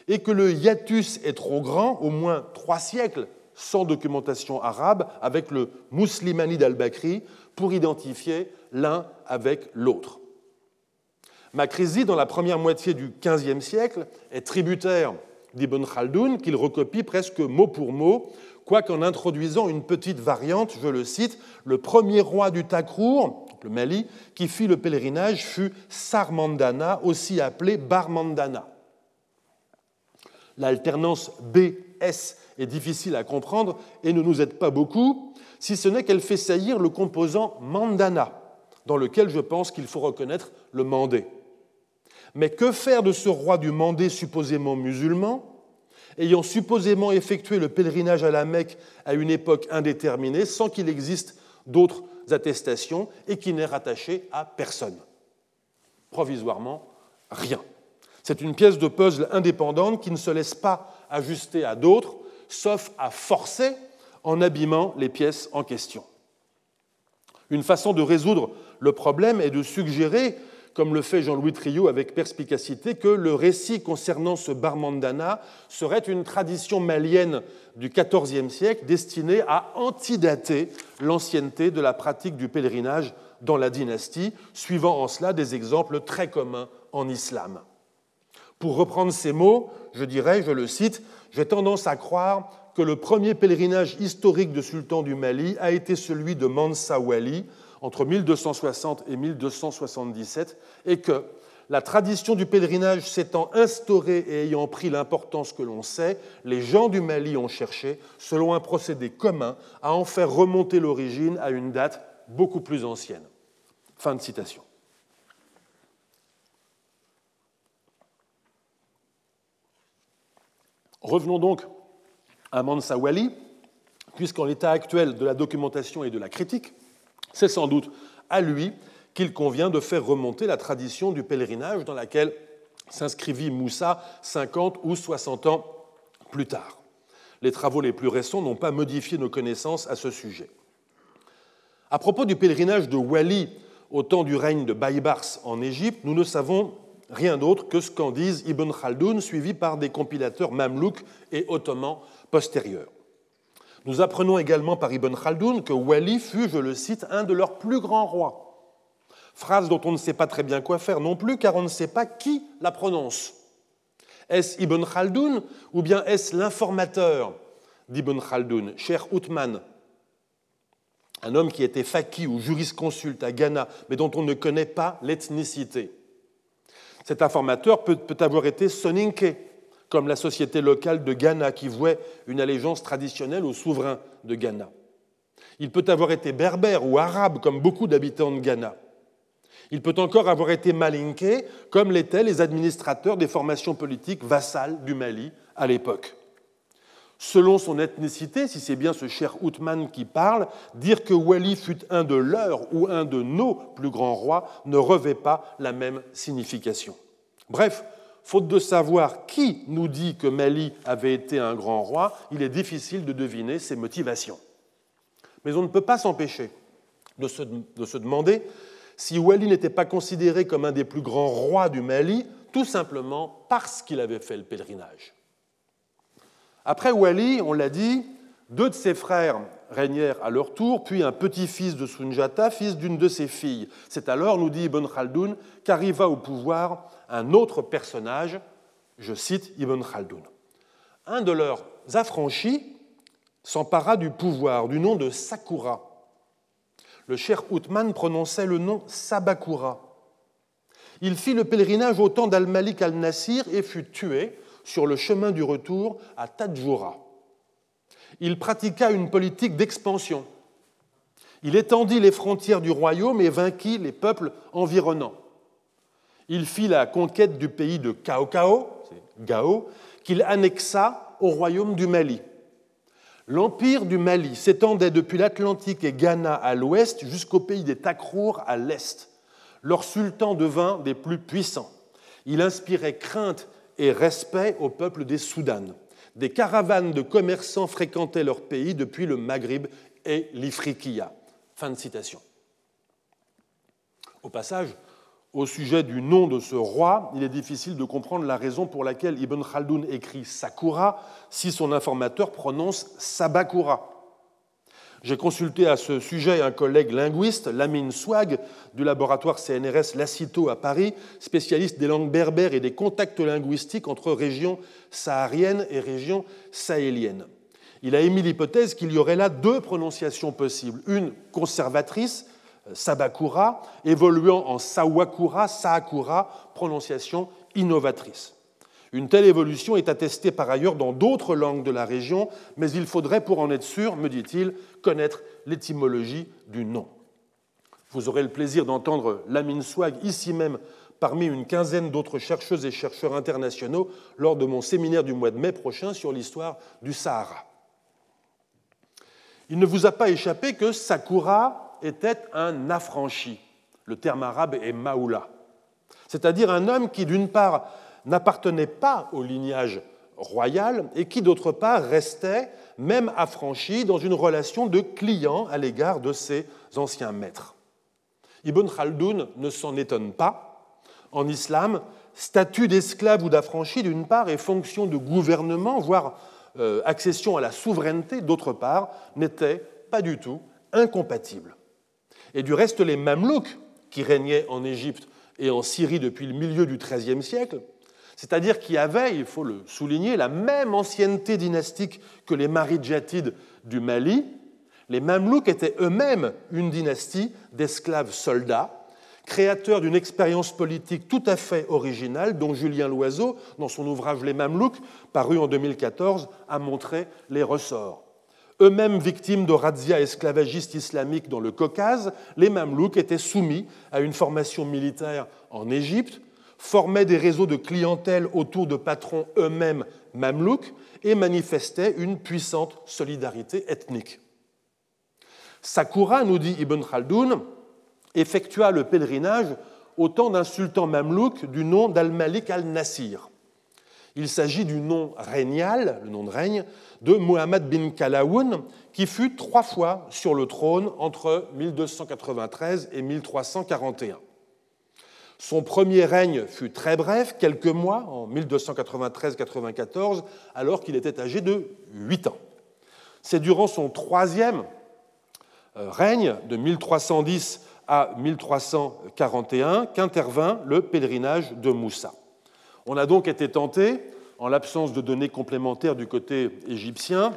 S2: et que le hiatus est trop grand, au moins trois siècles sans documentation arabe, avec le Muslimani d'Al-Bakri, pour identifier l'un avec l'autre. Makrizi, dans la première moitié du XVe siècle, est tributaire d'Ibn Khaldoun, qu'il recopie presque mot pour mot, quoiqu'en introduisant une petite variante, je le cite, le premier roi du Takrour, le Mali, qui fit le pèlerinage fut Sarmandana, aussi appelé Barmandana. L'alternance BS est difficile à comprendre et ne nous aide pas beaucoup, si ce n'est qu'elle fait saillir le composant mandana, dans lequel je pense qu'il faut reconnaître le mandé. Mais que faire de ce roi du mandé supposément musulman, ayant supposément effectué le pèlerinage à la Mecque à une époque indéterminée, sans qu'il existe d'autres attestations et qui n'est rattaché à personne? Provisoirement, rien. C'est une pièce de puzzle indépendante qui ne se laisse pas ajuster à d'autres, sauf à forcer en abîmant les pièces en question. Une façon de résoudre le problème est de suggérer, comme le fait Jean-Louis Trio avec perspicacité, que le récit concernant ce Barmandana serait une tradition malienne du XIVe siècle destinée à antidater l'ancienneté de la pratique du pèlerinage dans la dynastie, suivant en cela des exemples très communs en islam. Pour reprendre ces mots, je dirais, je le cite, j'ai tendance à croire que le premier pèlerinage historique de sultan du Mali a été celui de Mansa Wali entre 1260 et 1277 et que, la tradition du pèlerinage s'étant instaurée et ayant pris l'importance que l'on sait, les gens du Mali ont cherché, selon un procédé commun, à en faire remonter l'origine à une date beaucoup plus ancienne. Fin de citation. Revenons donc à Mansa Wali, puisqu'en l'état actuel de la documentation et de la critique, c'est sans doute à lui qu'il convient de faire remonter la tradition du pèlerinage dans laquelle s'inscrivit Moussa 50 ou 60 ans plus tard. Les travaux les plus récents n'ont pas modifié nos connaissances à ce sujet. À propos du pèlerinage de Wali au temps du règne de Baybars en Égypte, nous ne savons rien d'autre que ce qu'en disent Ibn Khaldoun, suivi par des compilateurs mamelouks et ottomans postérieurs. Nous apprenons également par Ibn Khaldoun que Wali fut, je le cite, un de leurs plus grands rois. Phrase dont on ne sait pas très bien quoi faire non plus, car on ne sait pas qui la prononce. Est-ce Ibn Khaldoun ou bien est-ce l'informateur d'Ibn Khaldoun, Cher Outman, un homme qui était faqih ou jurisconsulte à Ghana, mais dont on ne connaît pas l'ethnicité cet informateur peut, avoir été Soninke, comme la société locale de Ghana qui vouait une allégeance traditionnelle au souverain de Ghana. Il peut avoir été berbère ou arabe, comme beaucoup d'habitants de Ghana. Il peut encore avoir été malinké, comme l'étaient les administrateurs des formations politiques vassales du Mali à l'époque selon son ethnicité, si c'est bien ce cher Outman qui parle, dire que Wali fut un de leurs ou un de nos plus grands rois ne revêt pas la même signification. Bref, faute de savoir qui nous dit que Mali avait été un grand roi, il est difficile de deviner ses motivations. Mais on ne peut pas s'empêcher de se, de se demander si Wali n'était pas considéré comme un des plus grands rois du Mali, tout simplement parce qu'il avait fait le pèlerinage. Après Wali, on l'a dit, deux de ses frères régnèrent à leur tour, puis un petit-fils de Sunjata, fils d'une de ses filles. C'est alors, nous dit Ibn Khaldoun, qu'arriva au pouvoir un autre personnage, je cite Ibn Khaldoun. Un de leurs affranchis s'empara du pouvoir, du nom de Sakura. Le cher Outman prononçait le nom Sabakura. Il fit le pèlerinage au temps d'Al-Malik al-Nasir et fut tué sur le chemin du retour à Tadjoura. Il pratiqua une politique d'expansion. Il étendit les frontières du royaume et vainquit les peuples environnants. Il fit la conquête du pays de Cao Gao, qu'il annexa au royaume du Mali. L'empire du Mali s'étendait depuis l'Atlantique et Ghana à l'ouest jusqu'au pays des Takrour à l'est. Leur sultan devint des plus puissants. Il inspirait crainte et respect au peuple des Soudanes. Des caravanes de commerçants fréquentaient leur pays depuis le Maghreb et l'Ifriqiya. Fin de citation. Au passage, au sujet du nom de ce roi, il est difficile de comprendre la raison pour laquelle Ibn Khaldoun écrit Sakura si son informateur prononce Sabakura. J'ai consulté à ce sujet un collègue linguiste, Lamine Swag, du laboratoire CNRS Lacito à Paris, spécialiste des langues berbères et des contacts linguistiques entre régions sahariennes et régions sahéliennes. Il a émis l'hypothèse qu'il y aurait là deux prononciations possibles, une conservatrice, Sabakura, évoluant en Sawakura, Saakura, prononciation innovatrice. Une telle évolution est attestée par ailleurs dans d'autres langues de la région, mais il faudrait, pour en être sûr, me dit-il, connaître l'étymologie du nom. Vous aurez le plaisir d'entendre Lamine Swag ici même parmi une quinzaine d'autres chercheuses et chercheurs internationaux lors de mon séminaire du mois de mai prochain sur l'histoire du Sahara. Il ne vous a pas échappé que Sakura était un affranchi. Le terme arabe est maoula, c'est-à-dire un homme qui, d'une part, n'appartenait pas au lignage royal et qui, d'autre part, restait, même affranchi, dans une relation de client à l'égard de ses anciens maîtres. Ibn Khaldoun ne s'en étonne pas. En islam, statut d'esclave ou d'affranchi, d'une part, et fonction de gouvernement, voire euh, accession à la souveraineté, d'autre part, n'étaient pas du tout incompatibles. Et du reste, les Mamelouks, qui régnaient en Égypte et en Syrie depuis le milieu du XIIIe siècle, c'est-à-dire qui avaient, il faut le souligner, la même ancienneté dynastique que les Maridjatides du Mali, les Mamelouks étaient eux-mêmes une dynastie d'esclaves soldats, créateurs d'une expérience politique tout à fait originale dont Julien Loiseau, dans son ouvrage Les Mamelouks, paru en 2014, a montré les ressorts. Eux-mêmes victimes de razzias esclavagistes islamiques dans le Caucase, les Mamelouks étaient soumis à une formation militaire en Égypte, formaient des réseaux de clientèle autour de patrons eux-mêmes mamelouks et manifestaient une puissante solidarité ethnique. Sakura, nous dit Ibn Khaldoun, effectua le pèlerinage au temps d'un sultan mamelouk du nom d'Al-Malik al-Nasir. Il s'agit du nom régnal, le nom de règne, de Muhammad bin Kalaoun, qui fut trois fois sur le trône entre 1293 et 1341. Son premier règne fut très bref, quelques mois, en 1293-94, alors qu'il était âgé de 8 ans. C'est durant son troisième euh, règne, de 1310 à 1341, qu'intervint le pèlerinage de Moussa. On a donc été tenté, en l'absence de données complémentaires du côté égyptien,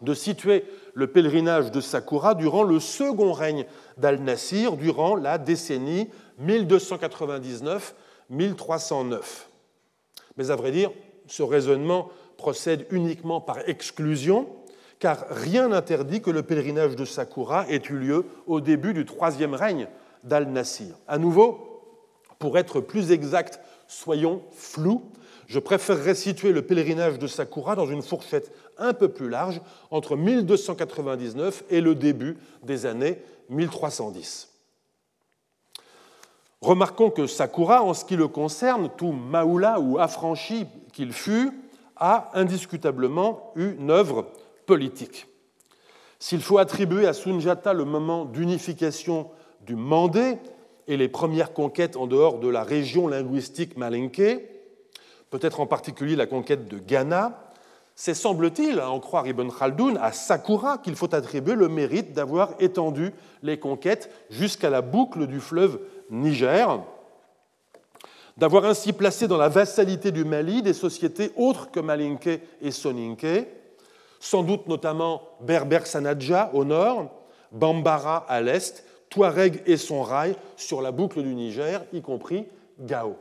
S2: de situer le pèlerinage de Sakura durant le second règne d'Al-Nasir, durant la décennie 1299-1309. Mais à vrai dire, ce raisonnement procède uniquement par exclusion, car rien n'interdit que le pèlerinage de Sakura ait eu lieu au début du troisième règne d'Al-Nasir. À nouveau, pour être plus exact, soyons flous, je préférerais situer le pèlerinage de Sakura dans une fourchette un peu plus large, entre 1299 et le début des années 1310. Remarquons que Sakura, en ce qui le concerne, tout Maoula ou affranchi qu'il fut, a indiscutablement eu une œuvre politique. S'il faut attribuer à Sunjata le moment d'unification du Mandé et les premières conquêtes en dehors de la région linguistique malinké, peut-être en particulier la conquête de Ghana, c'est, semble-t-il, à en croire Ibn Khaldoun, à Sakura qu'il faut attribuer le mérite d'avoir étendu les conquêtes jusqu'à la boucle du fleuve Niger, d'avoir ainsi placé dans la vassalité du Mali des sociétés autres que Malinké et Soninké, sans doute notamment Berber Sanadja au nord, Bambara à l'est, Touareg et son rail sur la boucle du Niger, y compris Gao.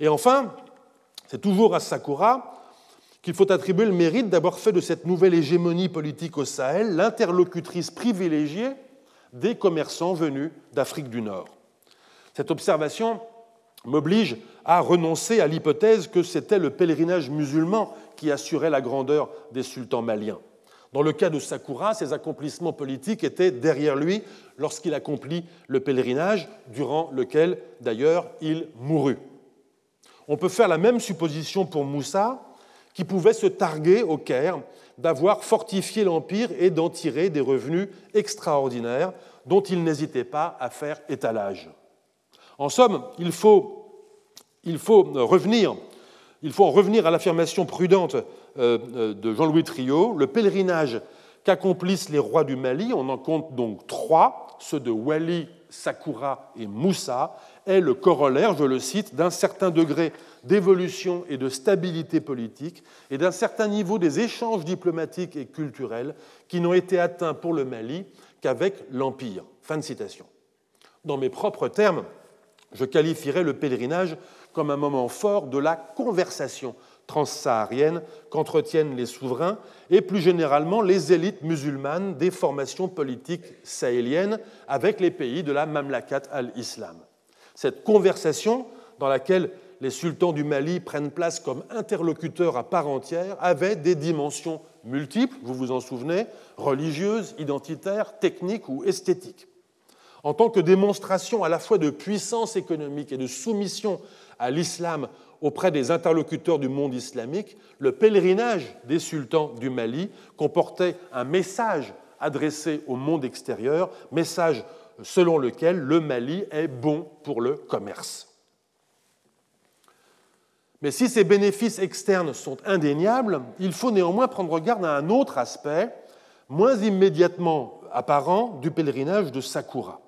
S2: Et enfin, c'est toujours à Sakura qu'il faut attribuer le mérite d'avoir fait de cette nouvelle hégémonie politique au Sahel l'interlocutrice privilégiée des commerçants venus d'Afrique du Nord. Cette observation m'oblige à renoncer à l'hypothèse que c'était le pèlerinage musulman qui assurait la grandeur des sultans maliens. Dans le cas de Sakura, ses accomplissements politiques étaient derrière lui lorsqu'il accomplit le pèlerinage, durant lequel d'ailleurs il mourut. On peut faire la même supposition pour Moussa, qui pouvait se targuer au Caire d'avoir fortifié l'Empire et d'en tirer des revenus extraordinaires dont il n'hésitait pas à faire étalage. En somme, il faut, revenir il faut en revenir à l'affirmation prudente euh, euh, de Jean-Louis Trio, le pèlerinage qu'accomplissent les rois du Mali, on en compte donc trois, ceux de Wali, Sakura et Moussa, est le corollaire, je le cite, d'un certain degré d'évolution et de stabilité politique et d'un certain niveau des échanges diplomatiques et culturels qui n'ont été atteints pour le Mali qu'avec l'Empire. Fin de citation. Dans mes propres termes, je qualifierais le pèlerinage comme un moment fort de la conversation transsaharienne qu'entretiennent les souverains et plus généralement les élites musulmanes des formations politiques sahéliennes avec les pays de la Mamlakat al-Islam. Cette conversation, dans laquelle les sultans du Mali prennent place comme interlocuteurs à part entière, avait des dimensions multiples, vous vous en souvenez, religieuses, identitaires, techniques ou esthétiques. En tant que démonstration à la fois de puissance économique et de soumission à l'islam auprès des interlocuteurs du monde islamique, le pèlerinage des sultans du Mali comportait un message adressé au monde extérieur, message selon lequel le Mali est bon pour le commerce. Mais si ces bénéfices externes sont indéniables, il faut néanmoins prendre garde à un autre aspect, moins immédiatement apparent, du pèlerinage de Sakura.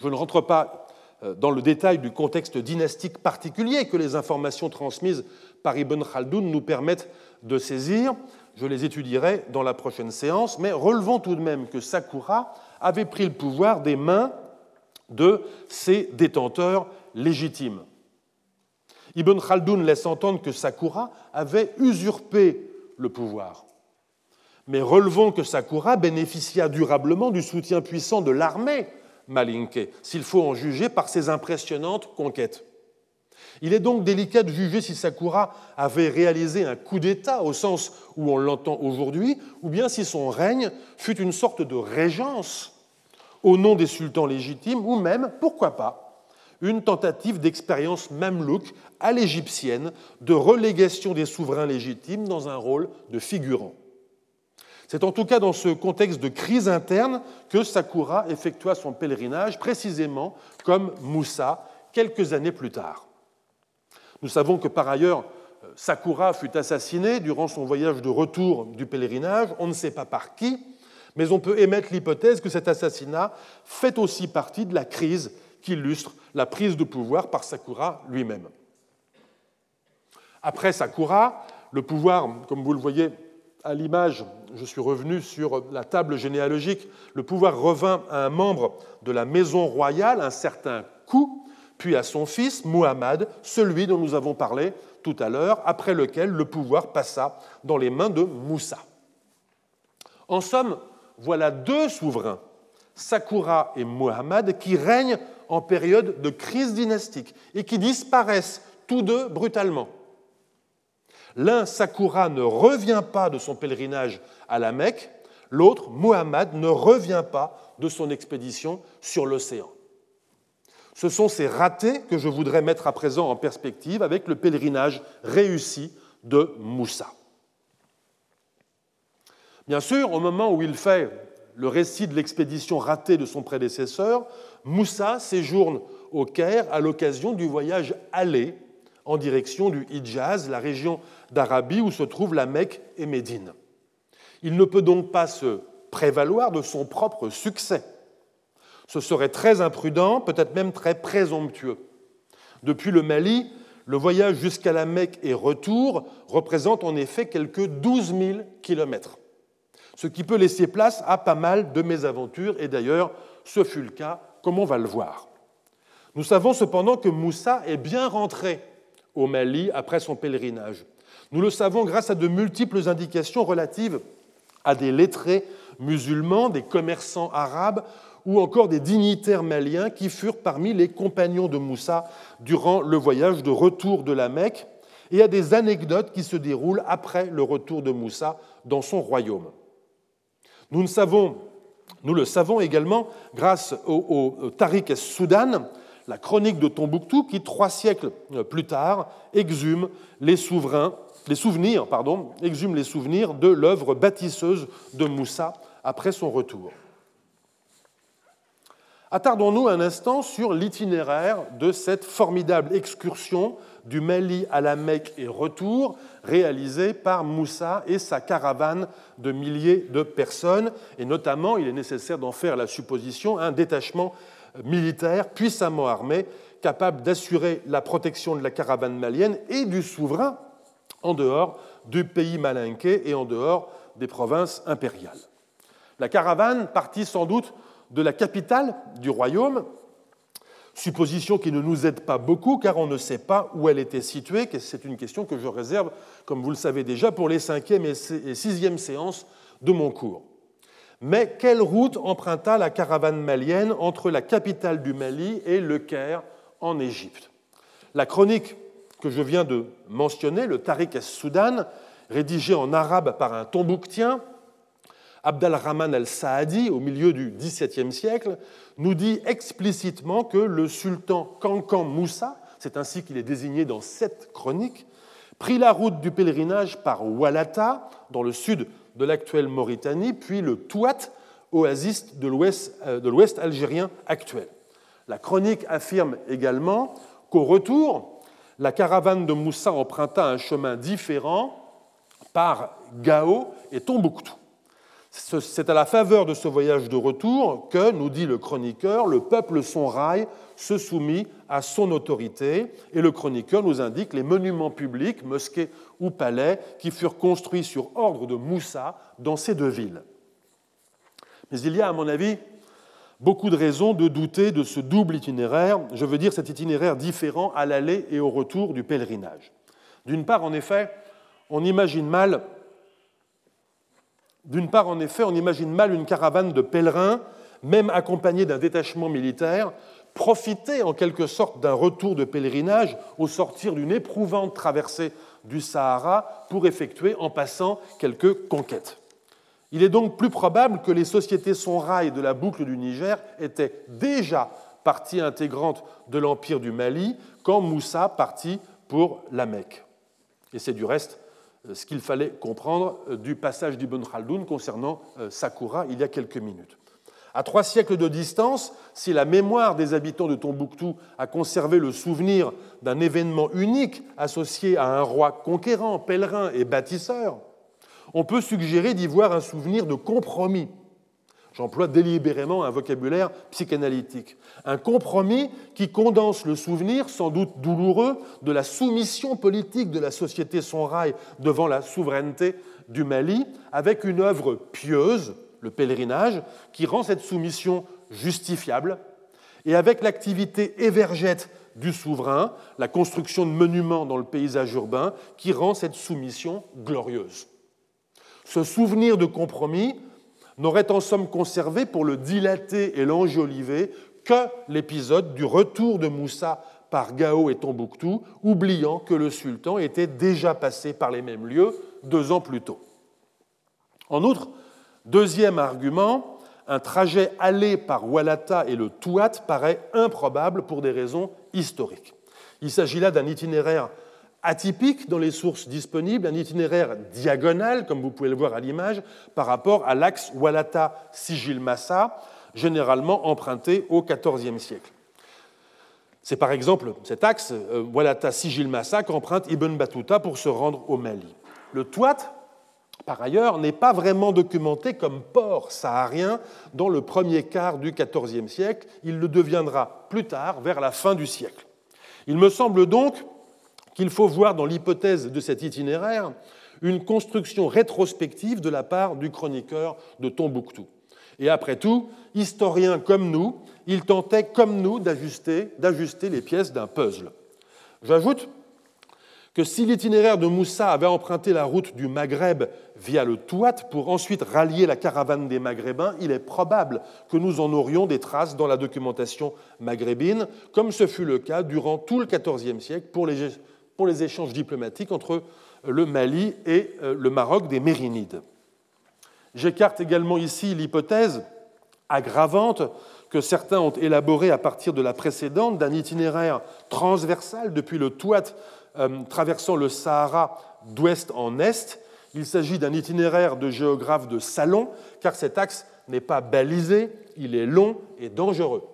S2: Je ne rentre pas euh, dans le détail du contexte dynastique particulier que les informations transmises par Ibn Khaldoun nous permettent de saisir. Je les étudierai dans la prochaine séance, mais relevons tout de même que Sakura avait pris le pouvoir des mains de ses détenteurs légitimes. Ibn Khaldoun laisse entendre que Sakura avait usurpé le pouvoir. Mais relevons que Sakura bénéficia durablement du soutien puissant de l'armée Malinke, s'il faut en juger par ses impressionnantes conquêtes. Il est donc délicat de juger si Sakura avait réalisé un coup d'État au sens où on l'entend aujourd'hui, ou bien si son règne fut une sorte de régence au nom des sultans légitimes, ou même, pourquoi pas, une tentative d'expérience mamelouk à l'égyptienne de relégation des souverains légitimes dans un rôle de figurant. C'est en tout cas dans ce contexte de crise interne que Sakura effectua son pèlerinage, précisément comme Moussa, quelques années plus tard. Nous savons que par ailleurs, Sakura fut assassiné durant son voyage de retour du pèlerinage, on ne sait pas par qui, mais on peut émettre l'hypothèse que cet assassinat fait aussi partie de la crise qui illustre la prise de pouvoir par Sakura lui-même. Après Sakura, le pouvoir, comme vous le voyez, à l'image, je suis revenu sur la table généalogique, le pouvoir revint à un membre de la maison royale, un certain Kou, puis à son fils, Muhammad, celui dont nous avons parlé tout à l'heure, après lequel le pouvoir passa dans les mains de Moussa. En somme, voilà deux souverains, Sakura et Muhammad, qui règnent en période de crise dynastique et qui disparaissent tous deux brutalement. L'un, Sakura, ne revient pas de son pèlerinage à la Mecque, l'autre, Muhammad, ne revient pas de son expédition sur l'océan. Ce sont ces ratés que je voudrais mettre à présent en perspective avec le pèlerinage réussi de Moussa. Bien sûr, au moment où il fait le récit de l'expédition ratée de son prédécesseur, Moussa séjourne au Caire à l'occasion du voyage aller en direction du Hijaz, la région d'Arabie où se trouvent la Mecque et Médine. Il ne peut donc pas se prévaloir de son propre succès. Ce serait très imprudent, peut-être même très présomptueux. Depuis le Mali, le voyage jusqu'à la Mecque et retour représente en effet quelques 12 000 kilomètres, ce qui peut laisser place à pas mal de mésaventures, et d'ailleurs, ce fut le cas, comme on va le voir. Nous savons cependant que Moussa est bien rentré au Mali après son pèlerinage. Nous le savons grâce à de multiples indications relatives à des lettrés musulmans, des commerçants arabes ou encore des dignitaires maliens qui furent parmi les compagnons de Moussa durant le voyage de retour de la Mecque et à des anecdotes qui se déroulent après le retour de Moussa dans son royaume. Nous, le savons également grâce au, Tariq soudan la chronique de Tombouctou qui, trois siècles plus tard, exhume exhume les souvenirs de l'œuvre bâtisseuse de Moussa après son retour. Attardons-nous un instant sur l'itinéraire de cette formidable excursion du Mali à la Mecque et retour réalisée par Moussa et sa caravane de milliers de personnes. Et notamment, il est nécessaire d'en faire la supposition, un détachement militaire puissamment armé capable d'assurer la protection de la caravane malienne et du souverain en dehors du pays malinqué et en dehors des provinces impériales. La caravane partit sans doute de la capitale du royaume, supposition qui ne nous aide pas beaucoup car on ne sait pas où elle était située, c'est une question que je réserve, comme vous le savez déjà, pour les cinquième et sixième séances de mon cours. Mais quelle route emprunta la caravane malienne entre la capitale du Mali et le Caire en Égypte? La chronique que je viens de mentionner, le Tariq es-Soudan, rédigé en arabe par un tombouctien, Abd al-Rahman al-Saadi, au milieu du XVIIe siècle, nous dit explicitement que le sultan Kankan Moussa, c'est ainsi qu'il est désigné dans cette chronique, prit la route du pèlerinage par Walata, dans le sud de l'actuelle Mauritanie, puis le Touat, oasis euh, de l'ouest algérien actuel. La chronique affirme également qu'au retour, la caravane de Moussa emprunta un chemin différent par Gao et Tombouctou. C'est à la faveur de ce voyage de retour que, nous dit le chroniqueur, le peuple sonrail se soumit à son autorité, et le chroniqueur nous indique les monuments publics, mosquées ou palais, qui furent construits sur ordre de Moussa dans ces deux villes. Mais il y a, à mon avis, beaucoup de raisons de douter de ce double itinéraire, je veux dire cet itinéraire différent à l'aller et au retour du pèlerinage. D'une part, en effet, on imagine mal d'une part, en effet, on imagine mal une caravane de pèlerins, même accompagnée d'un détachement militaire, profiter en quelque sorte d'un retour de pèlerinage au sortir d'une éprouvante traversée du Sahara pour effectuer en passant quelques conquêtes. Il est donc plus probable que les sociétés sonrailles de la boucle du Niger étaient déjà partie intégrante de l'empire du Mali quand Moussa partit pour la Mecque. Et c'est du reste ce qu'il fallait comprendre euh, du passage d'Ibn Khaldoun concernant euh, Sakura il y a quelques minutes. À trois siècles de distance, si la mémoire des habitants de Tombouctou a conservé le souvenir d'un événement unique associé à un roi conquérant, pèlerin et bâtisseur, on peut suggérer d'y voir un souvenir de compromis J'emploie délibérément un vocabulaire psychanalytique. Un compromis qui condense le souvenir, sans doute douloureux, de la soumission politique de la société sonrail devant la souveraineté du Mali, avec une œuvre pieuse, le pèlerinage, qui rend cette soumission justifiable, et avec l'activité évergette du souverain, la construction de monuments dans le paysage urbain, qui rend cette soumission glorieuse. Ce souvenir de compromis n'aurait en somme conservé pour le dilater et l'enjoliver que l'épisode du retour de Moussa par Gao et Tombouctou, oubliant que le sultan était déjà passé par les mêmes lieux deux ans plus tôt. En outre, deuxième argument, un trajet allé par Walata et le Touat paraît improbable pour des raisons historiques. Il s'agit là d'un itinéraire atypique dans les sources disponibles, un itinéraire diagonal, comme vous pouvez le voir à l'image, par rapport à l'axe Walata-Sigil-Massa, généralement emprunté au XIVe siècle. C'est par exemple cet axe, euh, Walata-Sigil-Massa, qu'emprunte Ibn Battuta pour se rendre au Mali. Le Touat, par ailleurs, n'est pas vraiment documenté comme port saharien dans le premier quart du XIVe siècle. Il le deviendra plus tard, vers la fin du siècle. Il me semble donc qu'il faut voir dans l'hypothèse de cet itinéraire une construction rétrospective de la part du chroniqueur de Tombouctou. Et après tout, historien comme nous, il tentait comme nous d'ajuster, les pièces d'un puzzle. J'ajoute que si l'itinéraire de Moussa avait emprunté la route du Maghreb via le Touat pour ensuite rallier la caravane des Maghrébins, il est probable que nous en aurions des traces dans la documentation maghrébine, comme ce fut le cas durant tout le XIVe siècle pour les pour les échanges diplomatiques entre le Mali et euh, le Maroc des Mérinides. J'écarte également ici l'hypothèse aggravante que certains ont élaborée à partir de la précédente, d'un itinéraire transversal depuis le Touat euh, traversant le Sahara d'ouest en est. Il s'agit d'un itinéraire de géographe de salon, car cet axe n'est pas balisé, il est long et dangereux.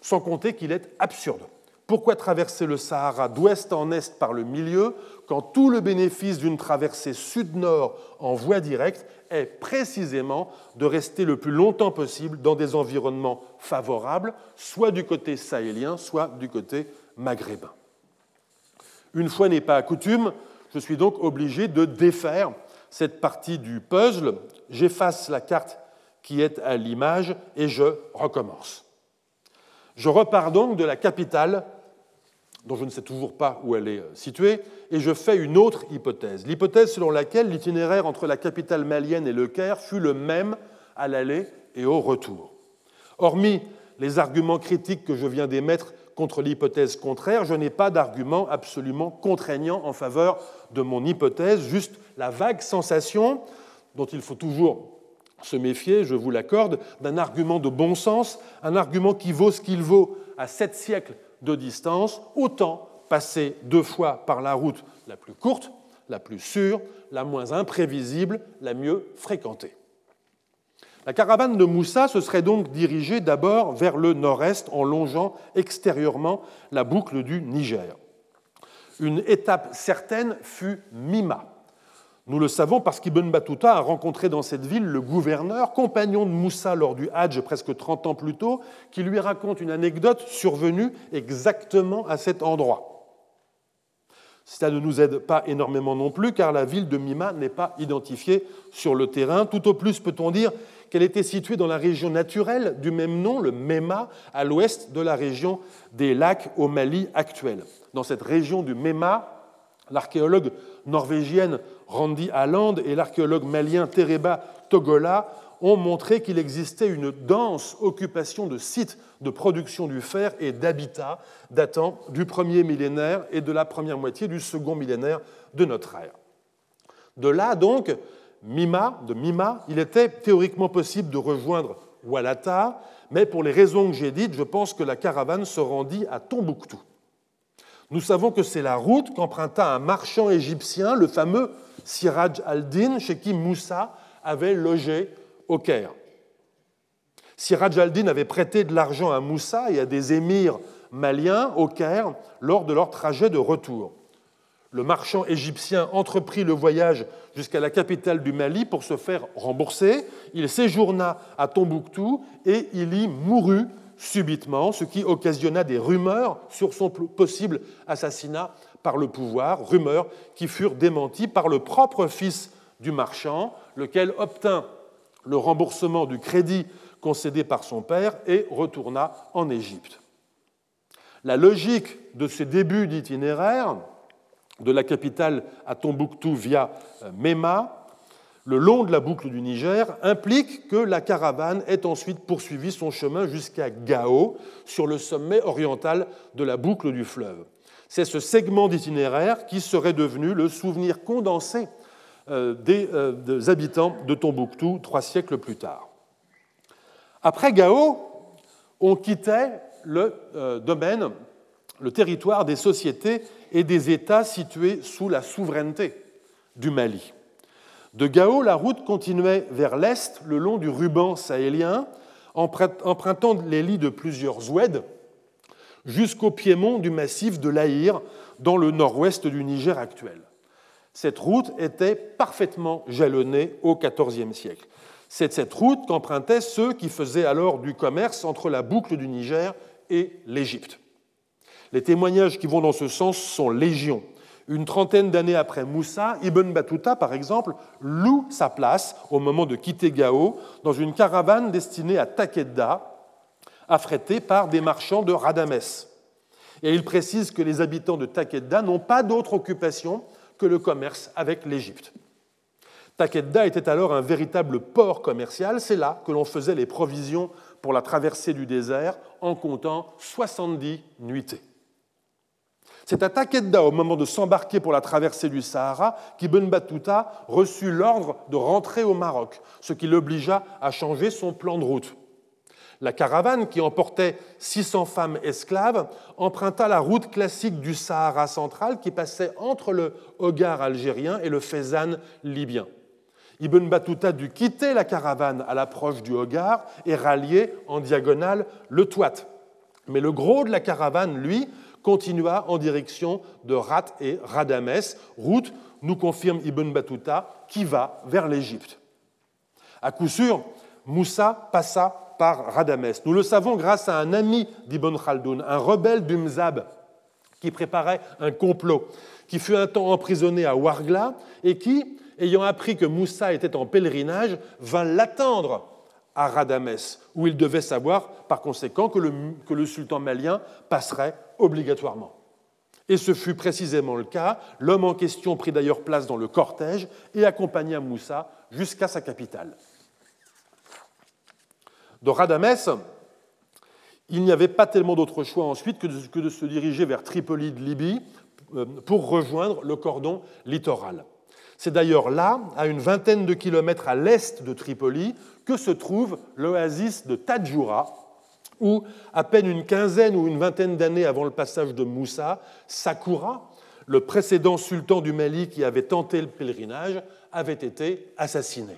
S2: Sans compter qu'il est absurde. Pourquoi traverser le Sahara d'ouest en est par le milieu quand tout le bénéfice d'une traversée sud-nord en voie directe est précisément de rester le plus longtemps possible dans des environnements favorables, soit du côté sahélien, soit du côté maghrébin? Une fois n'est pas à coutume, je suis donc obligé de défaire cette partie du puzzle. J'efface la carte qui est à l'image et je recommence. Je repars donc de la capitale dont je ne sais toujours pas où elle est euh, située, et je fais une autre hypothèse. L'hypothèse selon laquelle l'itinéraire entre la capitale malienne et le Caire fut le même à l'aller et au retour. Hormis les arguments critiques que je viens d'émettre contre l'hypothèse contraire, je n'ai pas d'argument absolument contraignant en faveur de mon hypothèse, juste la vague sensation dont il faut toujours se méfier, je vous l'accorde, d'un argument de bon sens, un argument qui vaut ce qu'il vaut à sept siècles de distance, autant passer deux fois par la route la plus courte, la plus sûre, la moins imprévisible, la mieux fréquentée. La caravane de Moussa se serait donc dirigée d'abord vers le nord-est en longeant extérieurement la boucle du Niger. Une étape certaine fut Mima, nous le savons parce qu'Ibn Battuta a rencontré dans cette ville le gouverneur, compagnon de Moussa lors du Hajj presque 30 ans plus tôt, qui lui raconte une anecdote survenue exactement à cet endroit. Cela ne nous aide pas énormément non plus, car la ville de Mima n'est pas identifiée sur le terrain. Tout au plus peut-on dire qu'elle était située dans la région naturelle du même nom, le Mema, à l'ouest de la région des lacs au Mali actuel. Dans cette région du Mema, l'archéologue norvégienne Randy Alland et l'archéologue malien Tereba Togola ont montré qu'il existait une dense occupation de sites de production du fer et d'habitat datant du premier millénaire et de la première moitié du second millénaire de notre ère. De là donc, Mima, de Mima, il était théoriquement possible de rejoindre Walata, mais pour les raisons que j'ai dites, je pense que la caravane se rendit à Tombouctou. Nous savons que c'est la route qu'emprunta un marchand égyptien, le fameux Siraj al-Din, chez qui Moussa avait logé au Caire. Siraj al-Din avait prêté de l'argent à Moussa et à des émirs maliens au Caire lors de leur trajet de retour. Le marchand égyptien entreprit le voyage jusqu'à la capitale du Mali pour se faire rembourser. Il séjourna à Tombouctou et il y mourut subitement, ce qui occasionna des rumeurs sur son possible assassinat par le pouvoir, rumeurs qui furent démenties par le propre fils du marchand, lequel obtint le remboursement du crédit concédé par son père et retourna en Égypte. La logique de ce début d'itinéraire, de la capitale à Tombouctou via euh, Mema, le long de la boucle du Niger, implique que la caravane ait ensuite poursuivi son chemin jusqu'à Gao, sur le sommet oriental de la boucle du fleuve. C'est ce segment d'itinéraire qui serait devenu le souvenir condensé euh, euh, des, habitants de Tombouctou trois siècles plus tard. Après Gao, on quittait le euh, domaine, le territoire des sociétés et des États situés sous la souveraineté du Mali. De Gao, la route continuait vers l'est le long du ruban sahélien, empruntant les lits de plusieurs oueds, jusqu'au piémont du massif de l'Aïr, dans le nord-ouest du Niger actuel. Cette route était parfaitement jalonnée au XIVe siècle. C'est cette route qu'empruntaient ceux qui faisaient alors du commerce entre la boucle du Niger et l'Égypte. Les témoignages qui vont dans ce sens sont légions. Une trentaine d'années après Moussa, Ibn Battuta, par exemple, loue sa place au moment de quitter Gao dans une caravane destinée à Takedda, affrété par des marchands de Radames. Et il précise que les habitants de Takedda n'ont pas d'autre occupation que le commerce avec l'Égypte. Takedda était alors un véritable port commercial, c'est là que l'on faisait les provisions pour la traversée du désert en comptant 70 nuitées. C'est à Takedda, au moment de s'embarquer pour la traversée du Sahara, qu'Ibn Battuta reçut l'ordre de rentrer au Maroc, ce qui l'obligea à changer son plan de route. La caravane, qui emportait 600 femmes esclaves, emprunta la route classique du Sahara central qui passait entre le Hogar algérien et le Fezzan libyen. Ibn Battuta dut quitter la caravane à l'approche du Hogar et rallier en diagonale le Touat. Mais le gros de la caravane, lui, continua en direction de Rat et Radames, route, nous confirme Ibn Battuta, qui va vers l'Égypte. À coup sûr, Moussa passa par Radames. Nous le savons grâce à un ami d'Ibn Khaldoun, un rebelle du Mzab, qui préparait un complot, qui fut un temps emprisonné à Wargla et qui, ayant appris que Moussa était en pèlerinage, vint l'attendre à Radames, où il devait savoir par conséquent que le, sultan malien passerait obligatoirement. Et ce fut précisément le cas. L'homme en question prit d'ailleurs place dans le cortège et accompagna Moussa jusqu'à sa capitale. De Radames, il n'y avait pas tellement d'autre choix ensuite que de, que de se diriger vers Tripoli de Libye euh, pour rejoindre le cordon littoral. C'est d'ailleurs là, à une vingtaine de kilomètres à l'est de Tripoli, que se trouve l'oasis de Tadjoura, où, à peine une quinzaine ou une vingtaine d'années avant le passage de Moussa, Sakura, le précédent sultan du Mali qui avait tenté le pèlerinage, avait été assassiné.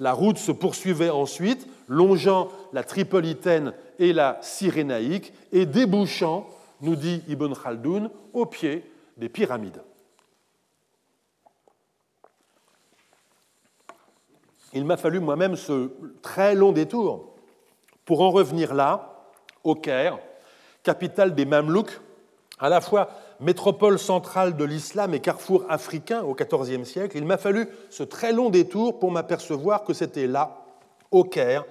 S2: La route se poursuivait ensuite, longeant la Tripolitaine et la Cyrénaïque et débouchant, nous dit Ibn Khaldoun, au pied des pyramides. Il m'a fallu moi-même ce très long détour pour en revenir là, au Caire, capitale des Mamelouks, à la fois métropole centrale de l'islam et carrefour africain au XIVe siècle. Il m'a fallu ce très long détour pour m'apercevoir que c'était là, au Caire,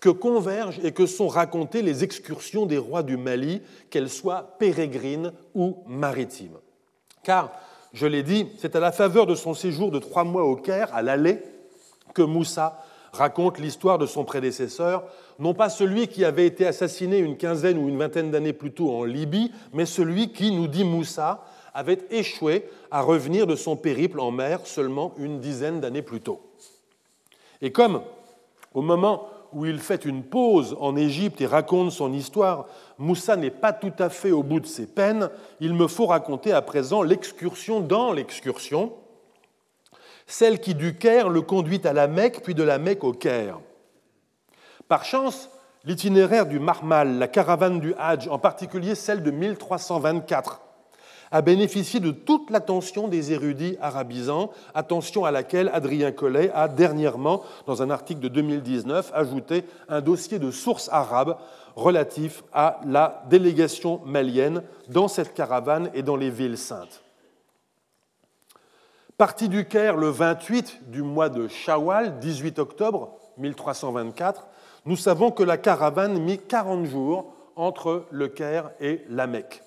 S2: que convergent et que sont racontées les excursions des rois du Mali, qu'elles soient pérégrines ou maritimes. Car, je l'ai dit, c'est à la faveur de son séjour de trois mois au Caire, à l'aller, que Moussa raconte l'histoire de son prédécesseur, non pas celui qui avait été assassiné une quinzaine ou une vingtaine d'années plus tôt en Libye, mais celui qui, nous dit Moussa, avait échoué à revenir de son périple en mer seulement une dizaine d'années plus tôt. Et comme, au moment où il fait une pause en Égypte et raconte son histoire, Moussa n'est pas tout à fait au bout de ses peines, il me faut raconter à présent l'excursion dans l'excursion, celle qui du Caire le conduit à la Mecque, puis de la Mecque au Caire. Par chance, l'itinéraire du Marmal, la caravane du Hadj, en particulier celle de 1324, a bénéficié de toute l'attention des érudits arabisants, attention à laquelle Adrien Collet a dernièrement, dans un article de 2019, ajouté un dossier de sources arabes relatif à la délégation malienne dans cette caravane et dans les villes saintes. Parti du Caire le 28 du mois de Shawwal, 18 octobre 1324, nous savons que la caravane mit 40 jours entre le Caire et la Mecque.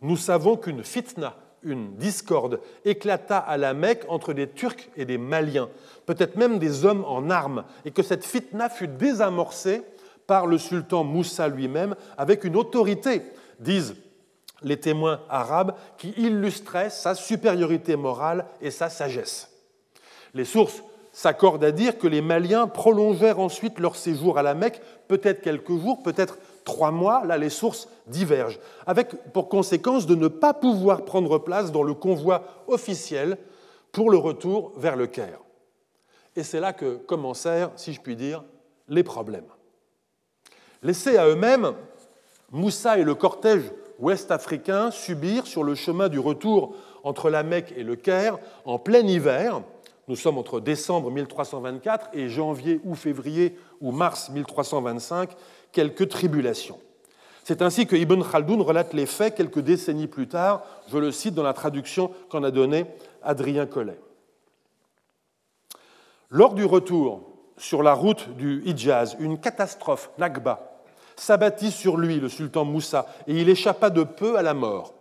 S2: Nous savons qu'une fitna, une discorde, éclata à la Mecque entre des Turcs et des Maliens, peut-être même des hommes en armes, et que cette fitna fut désamorcée par le sultan Moussa lui-même avec une autorité, disent les témoins arabes qui illustraient sa supériorité morale et sa sagesse. Les sources s'accordent à dire que les Maliens prolongèrent ensuite leur séjour à la Mecque, peut-être quelques jours, peut-être trois mois, là les sources divergent, avec pour conséquence de ne pas pouvoir prendre place dans le convoi officiel pour le retour vers le Caire. Et c'est là que commencèrent, si je puis dire, les problèmes. Laissés à eux-mêmes, Moussa et le cortège ouest-africains subirent sur le chemin du retour entre la Mecque et le Caire en plein hiver. Nous sommes entre décembre 1324 et janvier ou février ou mars 1325, quelques tribulations. C'est ainsi que Ibn Khaldoun relate les faits quelques décennies plus tard, je le cite dans la traduction qu'en a donnée Adrien Collet. Lors du retour sur la route du Hijaz, une catastrophe, Nagba, s'abattit sur lui, le sultan Moussa, et il échappa de peu à la mort.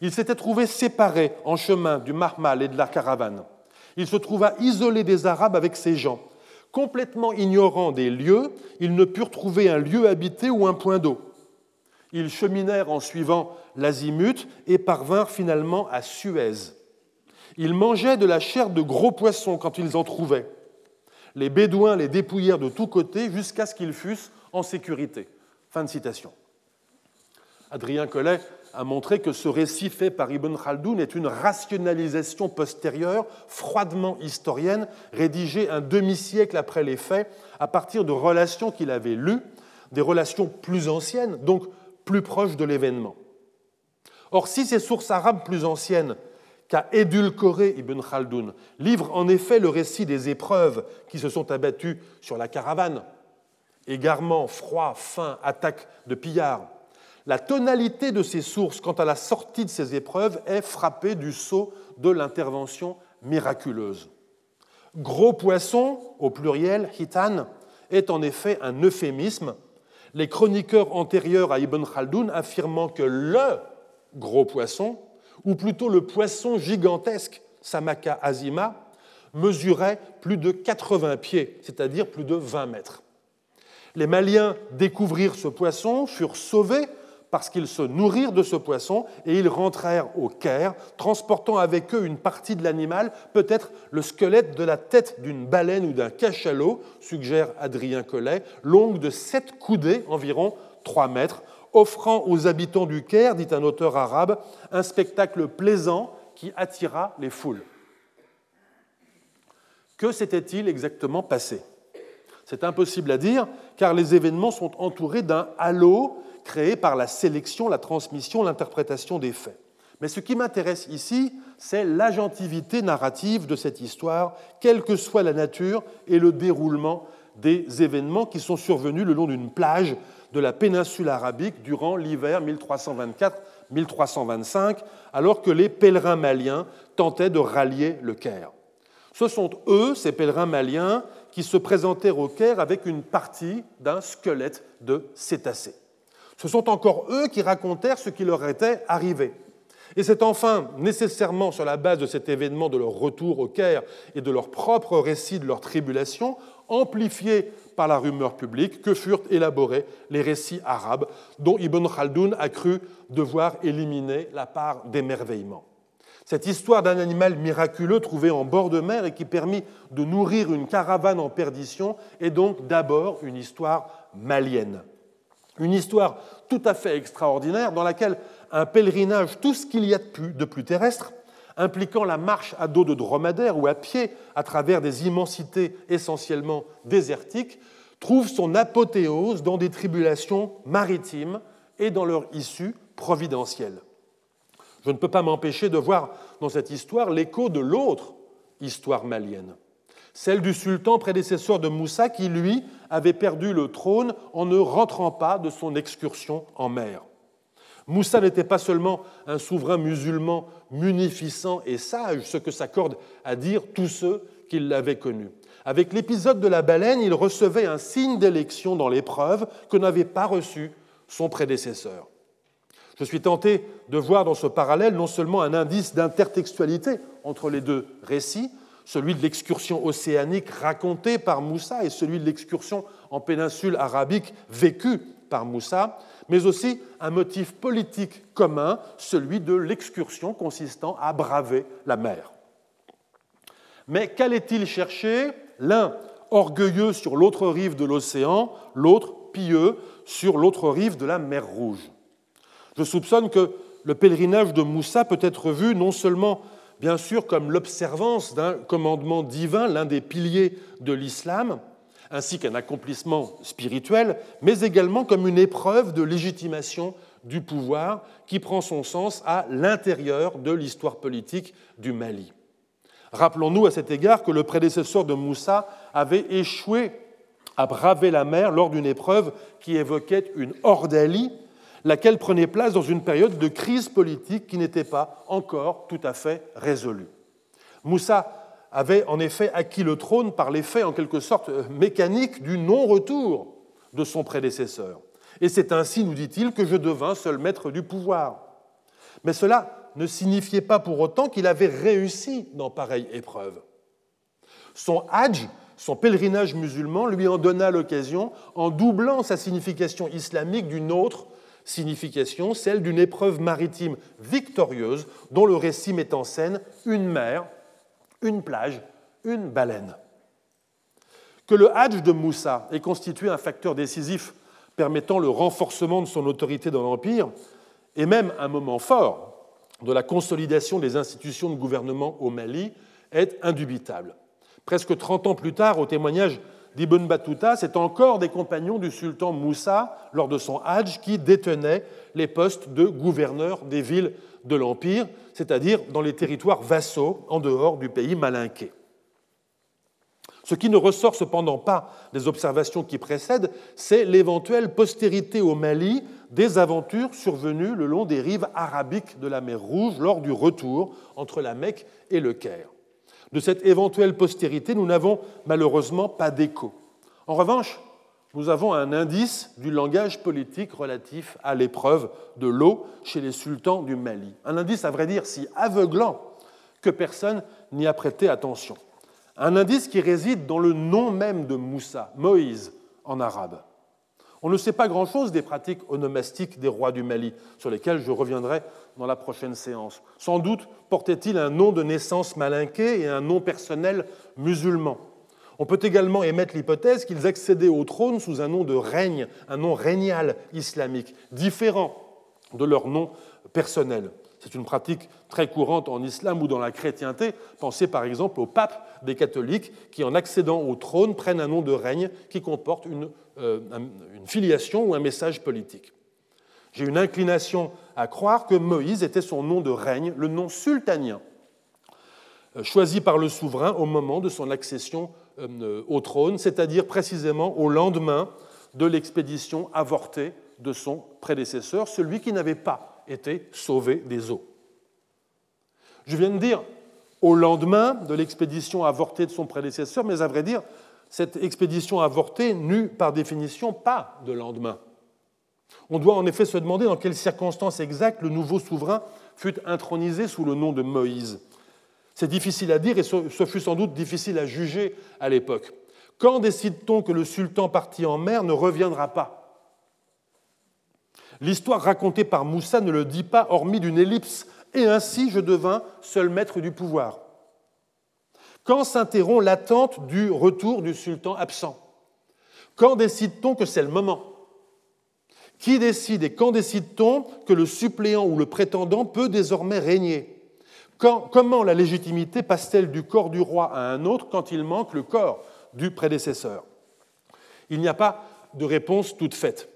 S2: Il s'était trouvé séparé en chemin du Marmal et de la caravane. Il se trouva isolé des Arabes avec ses gens. Complètement ignorant des lieux, ils ne purent trouver un lieu habité ou un point d'eau. Ils cheminèrent en suivant l'azimut et parvinrent finalement à Suez. Ils mangeaient de la chair de gros poissons quand ils en trouvaient. Les Bédouins les dépouillèrent de tous côtés jusqu'à ce qu'ils fussent en sécurité. Fin de citation. Adrien Collet a montré que ce récit fait par Ibn Khaldoun est une rationalisation postérieure, froidement historienne, rédigée un demi-siècle après les faits, à partir de relations qu'il avait lues, des relations plus anciennes, donc plus proches de l'événement. Or, si ces sources arabes plus anciennes qu'a édulcoré Ibn Khaldoun livrent en effet le récit des épreuves qui se sont abattues sur la caravane, égarement, froid, faim, attaque de pillards, la tonalité de ces sources quant à la sortie de ces épreuves est frappée du sceau de l'intervention miraculeuse. Gros poisson, au pluriel, hitan, est en effet un euphémisme, les chroniqueurs antérieurs à Ibn Khaldoun affirmant que le gros poisson, ou plutôt le poisson gigantesque, Samaka Azima, mesurait plus de 80 pieds, c'est-à-dire plus de 20 mètres. Les Maliens découvrirent ce poisson, furent sauvés parce qu'ils se nourrirent de ce poisson et ils rentrèrent au Caire, transportant avec eux une partie de l'animal, peut-être le squelette de la tête d'une baleine ou d'un cachalot, suggère Adrien Collet, longue de sept coudées, environ 3 mètres, offrant aux habitants du Caire, dit un auteur arabe, un spectacle plaisant qui attira les foules. Que s'était-il exactement passé? C'est impossible à dire, car les événements sont entourés d'un halo créé par la sélection, la transmission, l'interprétation des faits. Mais ce qui m'intéresse ici, c'est l'agentivité narrative de cette histoire, quelle que soit la nature et le déroulement des événements qui sont survenus le long d'une plage de la péninsule arabique durant l'hiver 1324-1325, alors que les pèlerins maliens tentaient de rallier le Caire. Ce sont eux, ces pèlerins maliens, qui se présentèrent au Caire avec une partie d'un squelette de cétacé. Ce sont encore eux qui racontèrent ce qui leur était arrivé. Et c'est enfin nécessairement sur la base de cet événement de leur retour au Caire et de leur propre récit de leur tribulation, amplifié par la rumeur publique, que furent élaborés les récits arabes dont Ibn Khaldoun a cru devoir éliminer la part d'émerveillement. Cette histoire d'un animal miraculeux trouvé en bord de mer et qui permit de nourrir une caravane en perdition est donc d'abord une histoire malienne. Une histoire tout à fait extraordinaire dans laquelle un pèlerinage, tout ce qu'il y a de plus, terrestre, impliquant la marche à dos de dromadaire ou à pied à travers des immensités essentiellement désertiques, trouve son apothéose dans des tribulations maritimes et dans leur issue providentielle. Je ne peux pas m'empêcher de voir dans cette histoire l'écho de l'autre histoire malienne, celle du sultan prédécesseur de Moussa qui, lui, avait perdu le trône en ne rentrant pas de son excursion en mer. Moussa n'était pas seulement un souverain musulman munificent et sage, ce que s'accordent à dire tous ceux qui l'avaient connu. Avec l'épisode de la baleine, il recevait un signe d'élection dans l'épreuve que n'avait pas reçu son prédécesseur. Je suis tenté de voir dans ce parallèle non seulement un indice d'intertextualité entre les deux récits, celui de l'excursion océanique racontée par Moussa et celui de l'excursion en péninsule arabique vécue par Moussa, mais aussi un motif politique commun, celui de l'excursion consistant à braver la mer. Mais qu'allait-il chercher? L'un orgueilleux sur l'autre rive de l'océan, l'autre pieux sur l'autre rive de la mer Rouge. Je soupçonne que le pèlerinage de Moussa peut être vu non seulement bien sûr comme l'observance d'un commandement divin, l'un des piliers de l'islam, ainsi qu'un accomplissement spirituel, mais également comme une épreuve de légitimation du pouvoir qui prend son sens à l'intérieur de l'histoire politique du Mali. Rappelons-nous à cet égard que le prédécesseur de Moussa avait échoué à braver la mer lors d'une épreuve qui évoquait une ordalie laquelle prenait place dans une période de crise politique qui n'était pas encore tout à fait résolue. Moussa avait en effet acquis le trône par l'effet en quelque sorte mécanique du non-retour de son prédécesseur. Et c'est ainsi, nous dit-il, que je devins seul maître du pouvoir. Mais cela ne signifiait pas pour autant qu'il avait réussi dans pareille épreuve. Son hajj, son pèlerinage musulman, lui en donna l'occasion en doublant sa signification islamique d'une autre signification, celle d'une épreuve maritime victorieuse dont le récit met en scène une mer, une plage, une baleine. Que le Hadj de Moussa ait constitué un facteur décisif permettant le renforcement de son autorité dans l'Empire, et même un moment fort de la consolidation des institutions de gouvernement au Mali, est indubitable. Presque 30 ans plus tard, au témoignage d'Ibn Battuta, c'est encore des compagnons du sultan Moussa, lors de son Hajj, qui détenaient les postes de gouverneur des villes de l'Empire, c'est-à-dire dans les territoires vassaux en dehors du pays malinqué. Ce qui ne ressort cependant pas des observations qui précèdent, c'est l'éventuelle postérité au Mali des aventures survenues le long des rives arabiques de la mer Rouge lors du retour entre la Mecque et le Caire. De cette éventuelle postérité, nous n'avons malheureusement pas d'écho. En revanche, nous avons un indice du langage politique relatif à l'épreuve de l'eau chez les sultans du Mali. Un indice, à vrai dire, si aveuglant que personne n'y a prêté attention. Un indice qui réside dans le nom même de Moussa, Moïse en arabe. On ne sait pas grand-chose des pratiques onomastiques des rois du Mali, sur lesquelles je reviendrai dans la prochaine séance. Sans doute portait-il un nom de naissance malinqué et un nom personnel musulman. On peut également émettre l'hypothèse qu'ils accédaient au trône sous un nom de règne, un nom régnal islamique, différent de leur nom personnel. C'est une pratique très courante en islam ou dans la chrétienté. Pensez par exemple au pape des catholiques qui, en accédant au trône, prennent un nom de règne qui comporte une, euh, filiation ou un message politique. J'ai une inclination à croire que Moïse était son nom de règne, le nom euh, choisi par le souverain au moment de son accession euh, au trône, c'est-à-dire précisément au lendemain de l'expédition avortée de son prédécesseur, celui qui n'avait pas été sauvé des eaux. Je viens de dire au lendemain de l'expédition avortée de son prédécesseur, mais à vrai dire, cette expédition avortée n'eut par définition pas de lendemain. On doit en effet se demander dans quelles circonstances exactes le nouveau souverain fut intronisé sous le nom de Moïse. C'est difficile à dire et ce fut sans doute difficile à juger à l'époque. Quand décide-t-on que le sultan parti en mer ne reviendra pas? L'histoire racontée par Moussa ne le dit pas, hormis d'une ellipse, et ainsi je devins seul maître du pouvoir. Quand s'interrompt l'attente du retour du sultan absent Quand décide-t-on que c'est le moment? Qui décide et quand décide-t-on que le suppléant ou le prétendant peut désormais régner? Comment la légitimité passe-t-elle du corps du roi à un autre quand il manque le corps du prédécesseur? Il n'y a pas de réponse toute faite.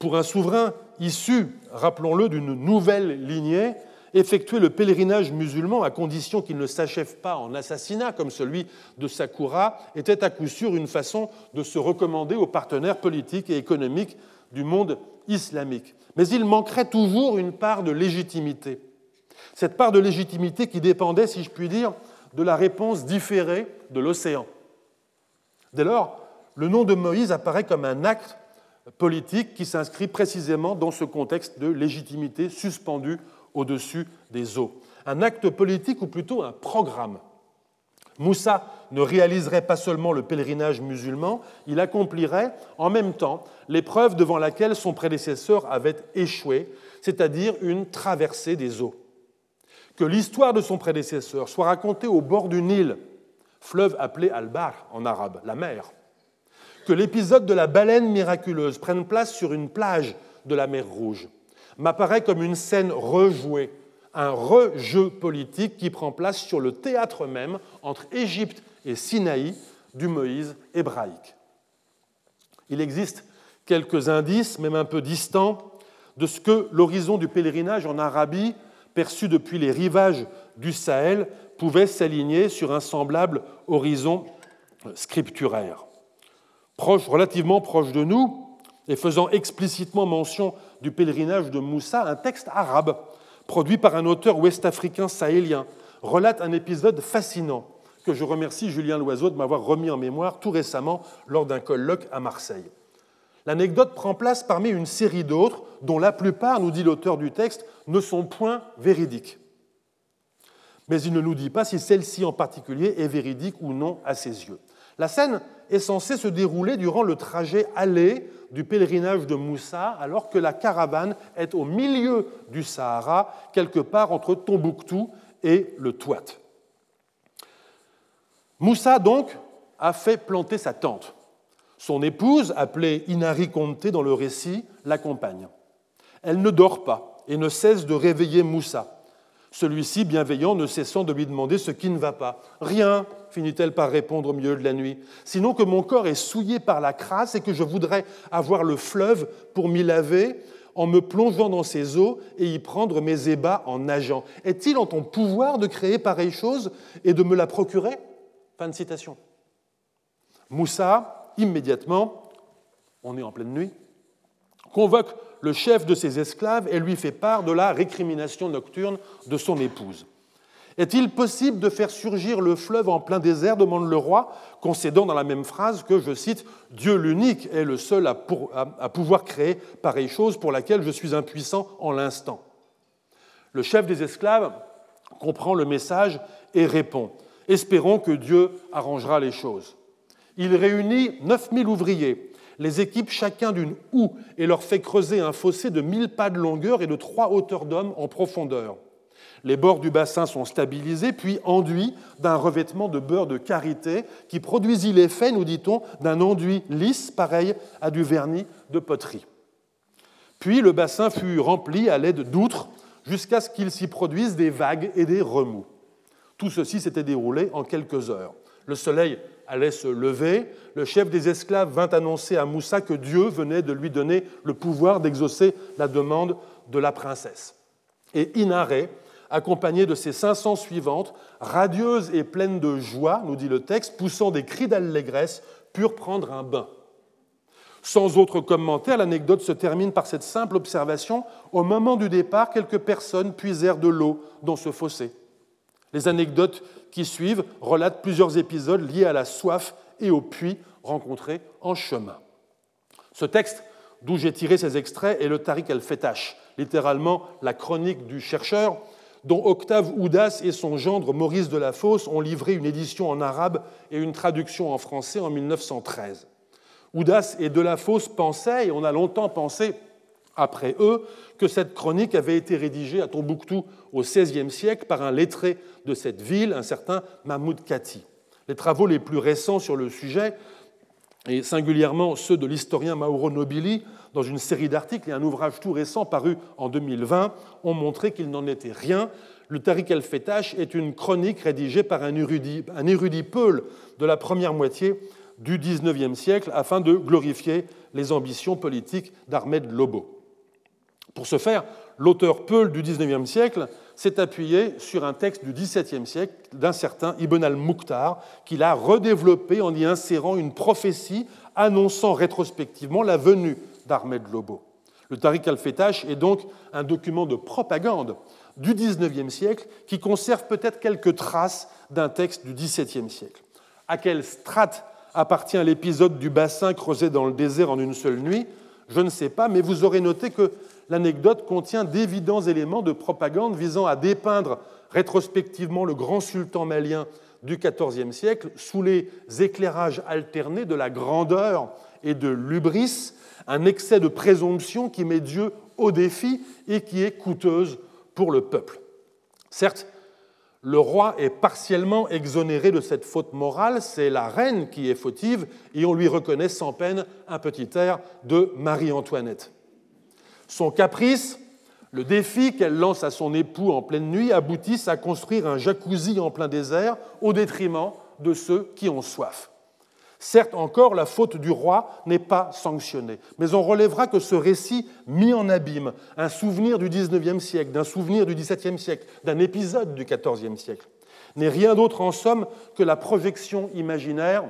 S2: Pour un souverain issu, rappelons-le, d'une nouvelle lignée, effectuer le pèlerinage musulman à condition qu'il ne s'achève pas en assassinat comme celui de Sakura était à coup sûr une façon de se recommander aux partenaires politiques et économiques du monde islamique. Mais il manquerait toujours une part de légitimité. Cette part de légitimité qui dépendait, si je puis dire, de la réponse différée de l'océan. Dès lors, le nom de Moïse apparaît comme un acte politique qui s'inscrit précisément dans ce contexte de légitimité suspendue au-dessus des eaux. Un acte politique ou plutôt un programme. Moussa ne réaliserait pas seulement le pèlerinage musulman, il accomplirait en même temps l'épreuve devant laquelle son prédécesseur avait échoué, c'est-à-dire une traversée des eaux. Que l'histoire de son prédécesseur soit racontée au bord du Nil, fleuve appelé Al-Bar en arabe, la mer, l'épisode de la baleine miraculeuse prenne place sur une plage de la mer Rouge m'apparaît comme une scène rejouée, un rejeu politique qui prend place sur le théâtre même entre Égypte et Sinaï du Moïse hébraïque. Il existe quelques indices, même un peu distants, de ce que l'horizon du pèlerinage en Arabie, perçu depuis les rivages du Sahel, pouvait s'aligner sur un semblable horizon scripturaire relativement proche de nous, et faisant explicitement mention du pèlerinage de Moussa, un texte arabe produit par un auteur ouest-africain sahélien relate un épisode fascinant que je remercie Julien Loiseau de m'avoir remis en mémoire tout récemment lors d'un colloque à Marseille. L'anecdote prend place parmi une série d'autres dont la plupart, nous dit l'auteur du texte, ne sont point véridiques. Mais il ne nous dit pas si celle-ci en particulier est véridique ou non à ses yeux. La scène est censée se dérouler durant le trajet aller du pèlerinage de Moussa, alors que la caravane est au milieu du Sahara, quelque part entre Tombouctou et le Touat. Moussa, donc, a fait planter sa tente. Son épouse, appelée Inari Conte dans le récit, l'accompagne. Elle ne dort pas et ne cesse de réveiller Moussa. Celui-ci, bienveillant, ne cessant de lui demander ce qui ne va pas. Rien, finit-elle par répondre au milieu de la nuit, sinon que mon corps est souillé par la crasse et que je voudrais avoir le fleuve pour m'y laver en me plongeant dans ses eaux et y prendre mes ébats en nageant. Est-il en ton pouvoir de créer pareille chose et de me la procurer? Fin de citation. Moussa, immédiatement, on est en pleine nuit, convoque le chef de ses esclaves et lui fait part de la récrimination nocturne de son épouse. Est-il possible de faire surgir le fleuve en plein désert demande le roi, concédant dans la même phrase que, je cite, Dieu l'unique est le seul à, pouvoir créer pareille chose pour laquelle je suis impuissant en l'instant. Le chef des esclaves comprend le message et répond Espérons que Dieu arrangera les choses. Il réunit 9000 ouvriers les équipe chacun d'une houe et leur fait creuser un fossé de 1000 pas de longueur et de trois hauteurs d'homme en profondeur. Les bords du bassin sont stabilisés, puis enduits d'un revêtement de beurre de karité qui produisit l'effet, nous dit-on, d'un enduit lisse pareil à du vernis de poterie. Puis le bassin fut rempli à l'aide d'outres jusqu'à ce qu'il s'y produise des vagues et des remous. Tout ceci s'était déroulé en quelques heures. Le soleil allait se lever, le chef des esclaves vint annoncer à Moussa que Dieu venait de lui donner le pouvoir d'exaucer la demande de la princesse. Et Inaré, accompagnée de ses 500 suivantes, radieuse et pleine de joie, nous dit le texte, poussant des cris d'allégresse, purent prendre un bain. Sans autre commentaire, l'anecdote se termine par cette simple observation. Au moment du départ, quelques personnes puisèrent de l'eau dans ce fossé. Les anecdotes qui suivent relatent plusieurs épisodes liés à la soif et au puits rencontrés en chemin. Ce texte, d'où j'ai tiré ces extraits, est le Tariq al-Fetash, littéralement la chronique du chercheur, dont Octave Oudas et son gendre Maurice de la Fosse ont livré une édition en arabe et une traduction en français en 1913. Oudas et de la Fosse pensaient, et on a longtemps pensé après eux, que cette chronique avait été rédigée à Tombouctou au XVIe siècle par un lettré de cette ville, un certain Mahmoud Kati. Les travaux les plus récents sur le sujet, et singulièrement ceux de l'historien Mauro Nobili, dans une série d'articles et un ouvrage tout récent paru en 2020, ont montré qu'il n'en était rien. Le Tariq el-Fetash est une chronique rédigée par un érudit, un érudit peul de la première moitié du XIXe siècle afin de glorifier les ambitions politiques d'Ahmed Lobo. Pour ce faire, l'auteur Peul du XIXe siècle s'est appuyé sur un texte du XVIIe siècle d'un certain Ibn al-Mukhtar, qu'il a redéveloppé en y insérant une prophétie annonçant rétrospectivement la venue d'Ahmed Lobo. Le Tariq al-Fetash est donc un document de propagande du XIXe siècle qui conserve peut-être quelques traces d'un texte du XVIIe siècle. À quelle strate appartient l'épisode du bassin creusé dans le désert en une seule nuit? Je ne sais pas, mais vous aurez noté que l'anecdote contient d'évidents éléments de propagande visant à dépeindre rétrospectivement le grand sultan malien du XIVe siècle sous les éclairages alternés de la grandeur et de l'ubris, un excès de présomption qui met Dieu au défi et qui est coûteuse pour le peuple. Certes, le roi est partiellement exonéré de cette faute morale, c'est la reine qui est fautive, et on lui reconnaît sans peine un petit air de Marie-Antoinette. Son caprice, le défi qu'elle lance à son époux en pleine nuit, aboutissent à construire un jacuzzi en plein désert au détriment de ceux qui ont soif. Certes, encore, la faute du roi n'est pas sanctionnée, mais on relèvera que ce récit mis en abîme un souvenir du XIXe siècle, d'un souvenir du XVIIe siècle, d'un épisode du XIVe siècle, n'est rien d'autre en somme que la projection imaginaire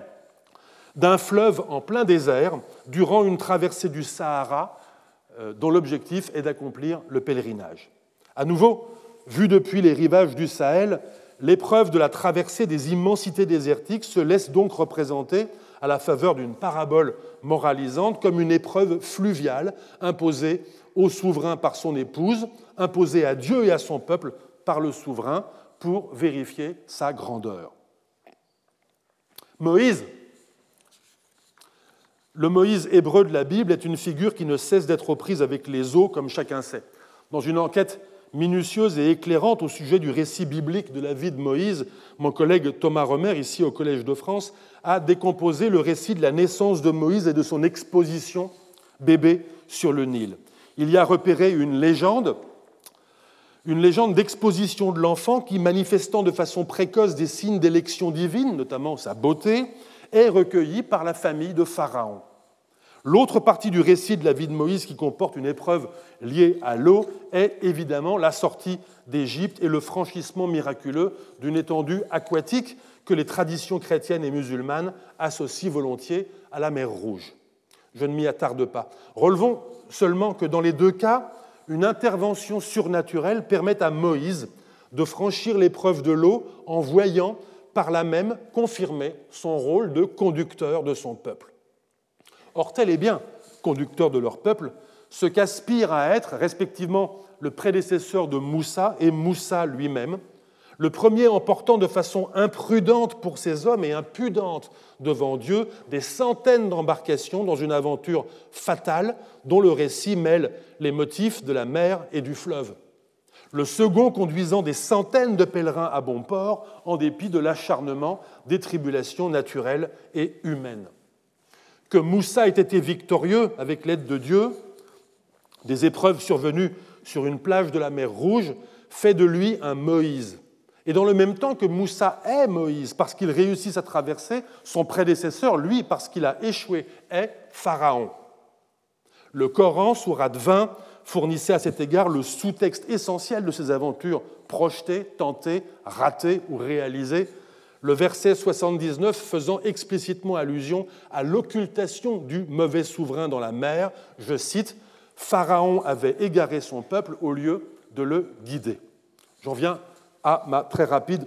S2: d'un fleuve en plein désert durant une traversée du Sahara dont l'objectif est d'accomplir le pèlerinage. À nouveau, vu depuis les rivages du Sahel, l'épreuve de la traversée des immensités désertiques se laisse donc représenter à la faveur d'une parabole moralisante comme une épreuve fluviale imposée au souverain par son épouse, imposée à Dieu et à son peuple par le souverain pour vérifier sa grandeur. Moïse le Moïse hébreu de la Bible est une figure qui ne cesse d'être aux prises avec les eaux, comme chacun sait. Dans une enquête minutieuse et éclairante au sujet du récit biblique de la vie de Moïse, mon collègue Thomas Romer, ici au Collège de France, a décomposé le récit de la naissance de Moïse et de son exposition bébé sur le Nil. Il y a repéré une légende, une légende d'exposition de l'enfant qui, manifestant de façon précoce des signes d'élection divine, notamment sa beauté, est recueillie par la famille de Pharaon. L'autre partie du récit de la vie de Moïse qui comporte une épreuve liée à l'eau est évidemment la sortie d'Égypte et le franchissement miraculeux d'une étendue aquatique que les traditions chrétiennes et musulmanes associent volontiers à la mer Rouge. Je ne m'y attarde pas. Relevons seulement que dans les deux cas, une intervention surnaturelle permet à Moïse de franchir l'épreuve de l'eau en voyant par là même confirmer son rôle de conducteur de son peuple. Or, tel est bien, conducteur de leur peuple, ce qu'aspire à être respectivement le prédécesseur de Moussa et Moussa lui-même, le premier emportant de façon imprudente pour ses hommes et impudente devant Dieu des centaines d'embarcations dans une aventure fatale dont le récit mêle les motifs de la mer et du fleuve. Le second conduisant des centaines de pèlerins à bon port en dépit de l'acharnement des tribulations naturelles et humaines que Moussa ait été victorieux avec l'aide de Dieu, des épreuves survenues sur une plage de la mer Rouge, fait de lui un Moïse. Et dans le même temps que Moussa est Moïse, parce qu'il réussit sa traversée, son prédécesseur, lui, parce qu'il a échoué, est Pharaon. Le Coran, sourate 20, fournissait à cet égard le sous-texte essentiel de ses aventures projetées, tentées, ratées ou réalisées le verset 79 faisant explicitement allusion à l'occultation du mauvais souverain dans la mer. Je cite, Pharaon avait égaré son peuple au lieu de le guider. J'en viens à ma très rapide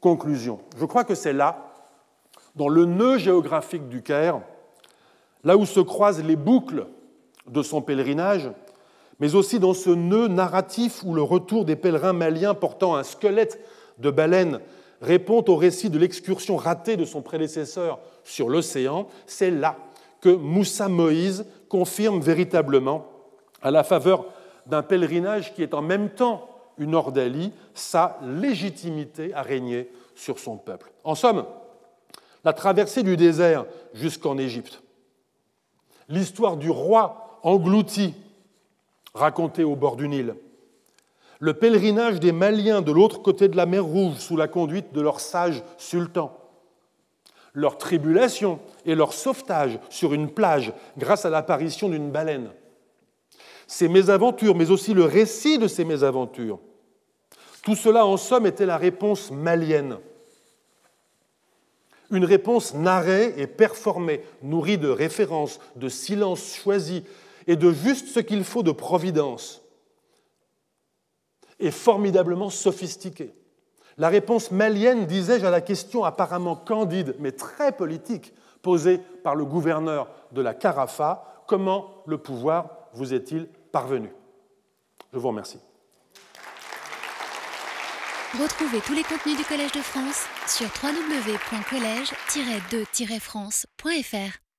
S2: conclusion. Je crois que c'est là, dans le nœud géographique du Caire, là où se croisent les boucles de son pèlerinage, mais aussi dans ce nœud narratif où le retour des pèlerins maliens portant un squelette de baleine répond au récit de l'excursion ratée de son prédécesseur sur l'océan, c'est là que Moussa Moïse confirme véritablement, à la faveur d'un pèlerinage qui est en même temps une ordalie, sa légitimité à régner sur son peuple. En somme, la traversée du désert jusqu'en Égypte, l'histoire du roi englouti, racontée au bord du Nil, le pèlerinage des Maliens de l'autre côté de la mer Rouge sous la conduite de leur sage sultan, leur tribulation et leur sauvetage sur une plage grâce à l'apparition d'une baleine, ces mésaventures, mais aussi le récit de ces mésaventures, tout cela en somme était la réponse malienne. Une réponse narrée et performée, nourrie de références, de silences choisis et de juste ce qu'il faut de providence est formidablement sophistiquée. La réponse malienne, disais-je, à la question apparemment candide, mais très politique, posée par le gouverneur de la Carafa, comment le pouvoir vous est-il parvenu? Je vous remercie.
S1: Retrouvez tous les contenus du Collège de France sur www.colège-2-france.fr.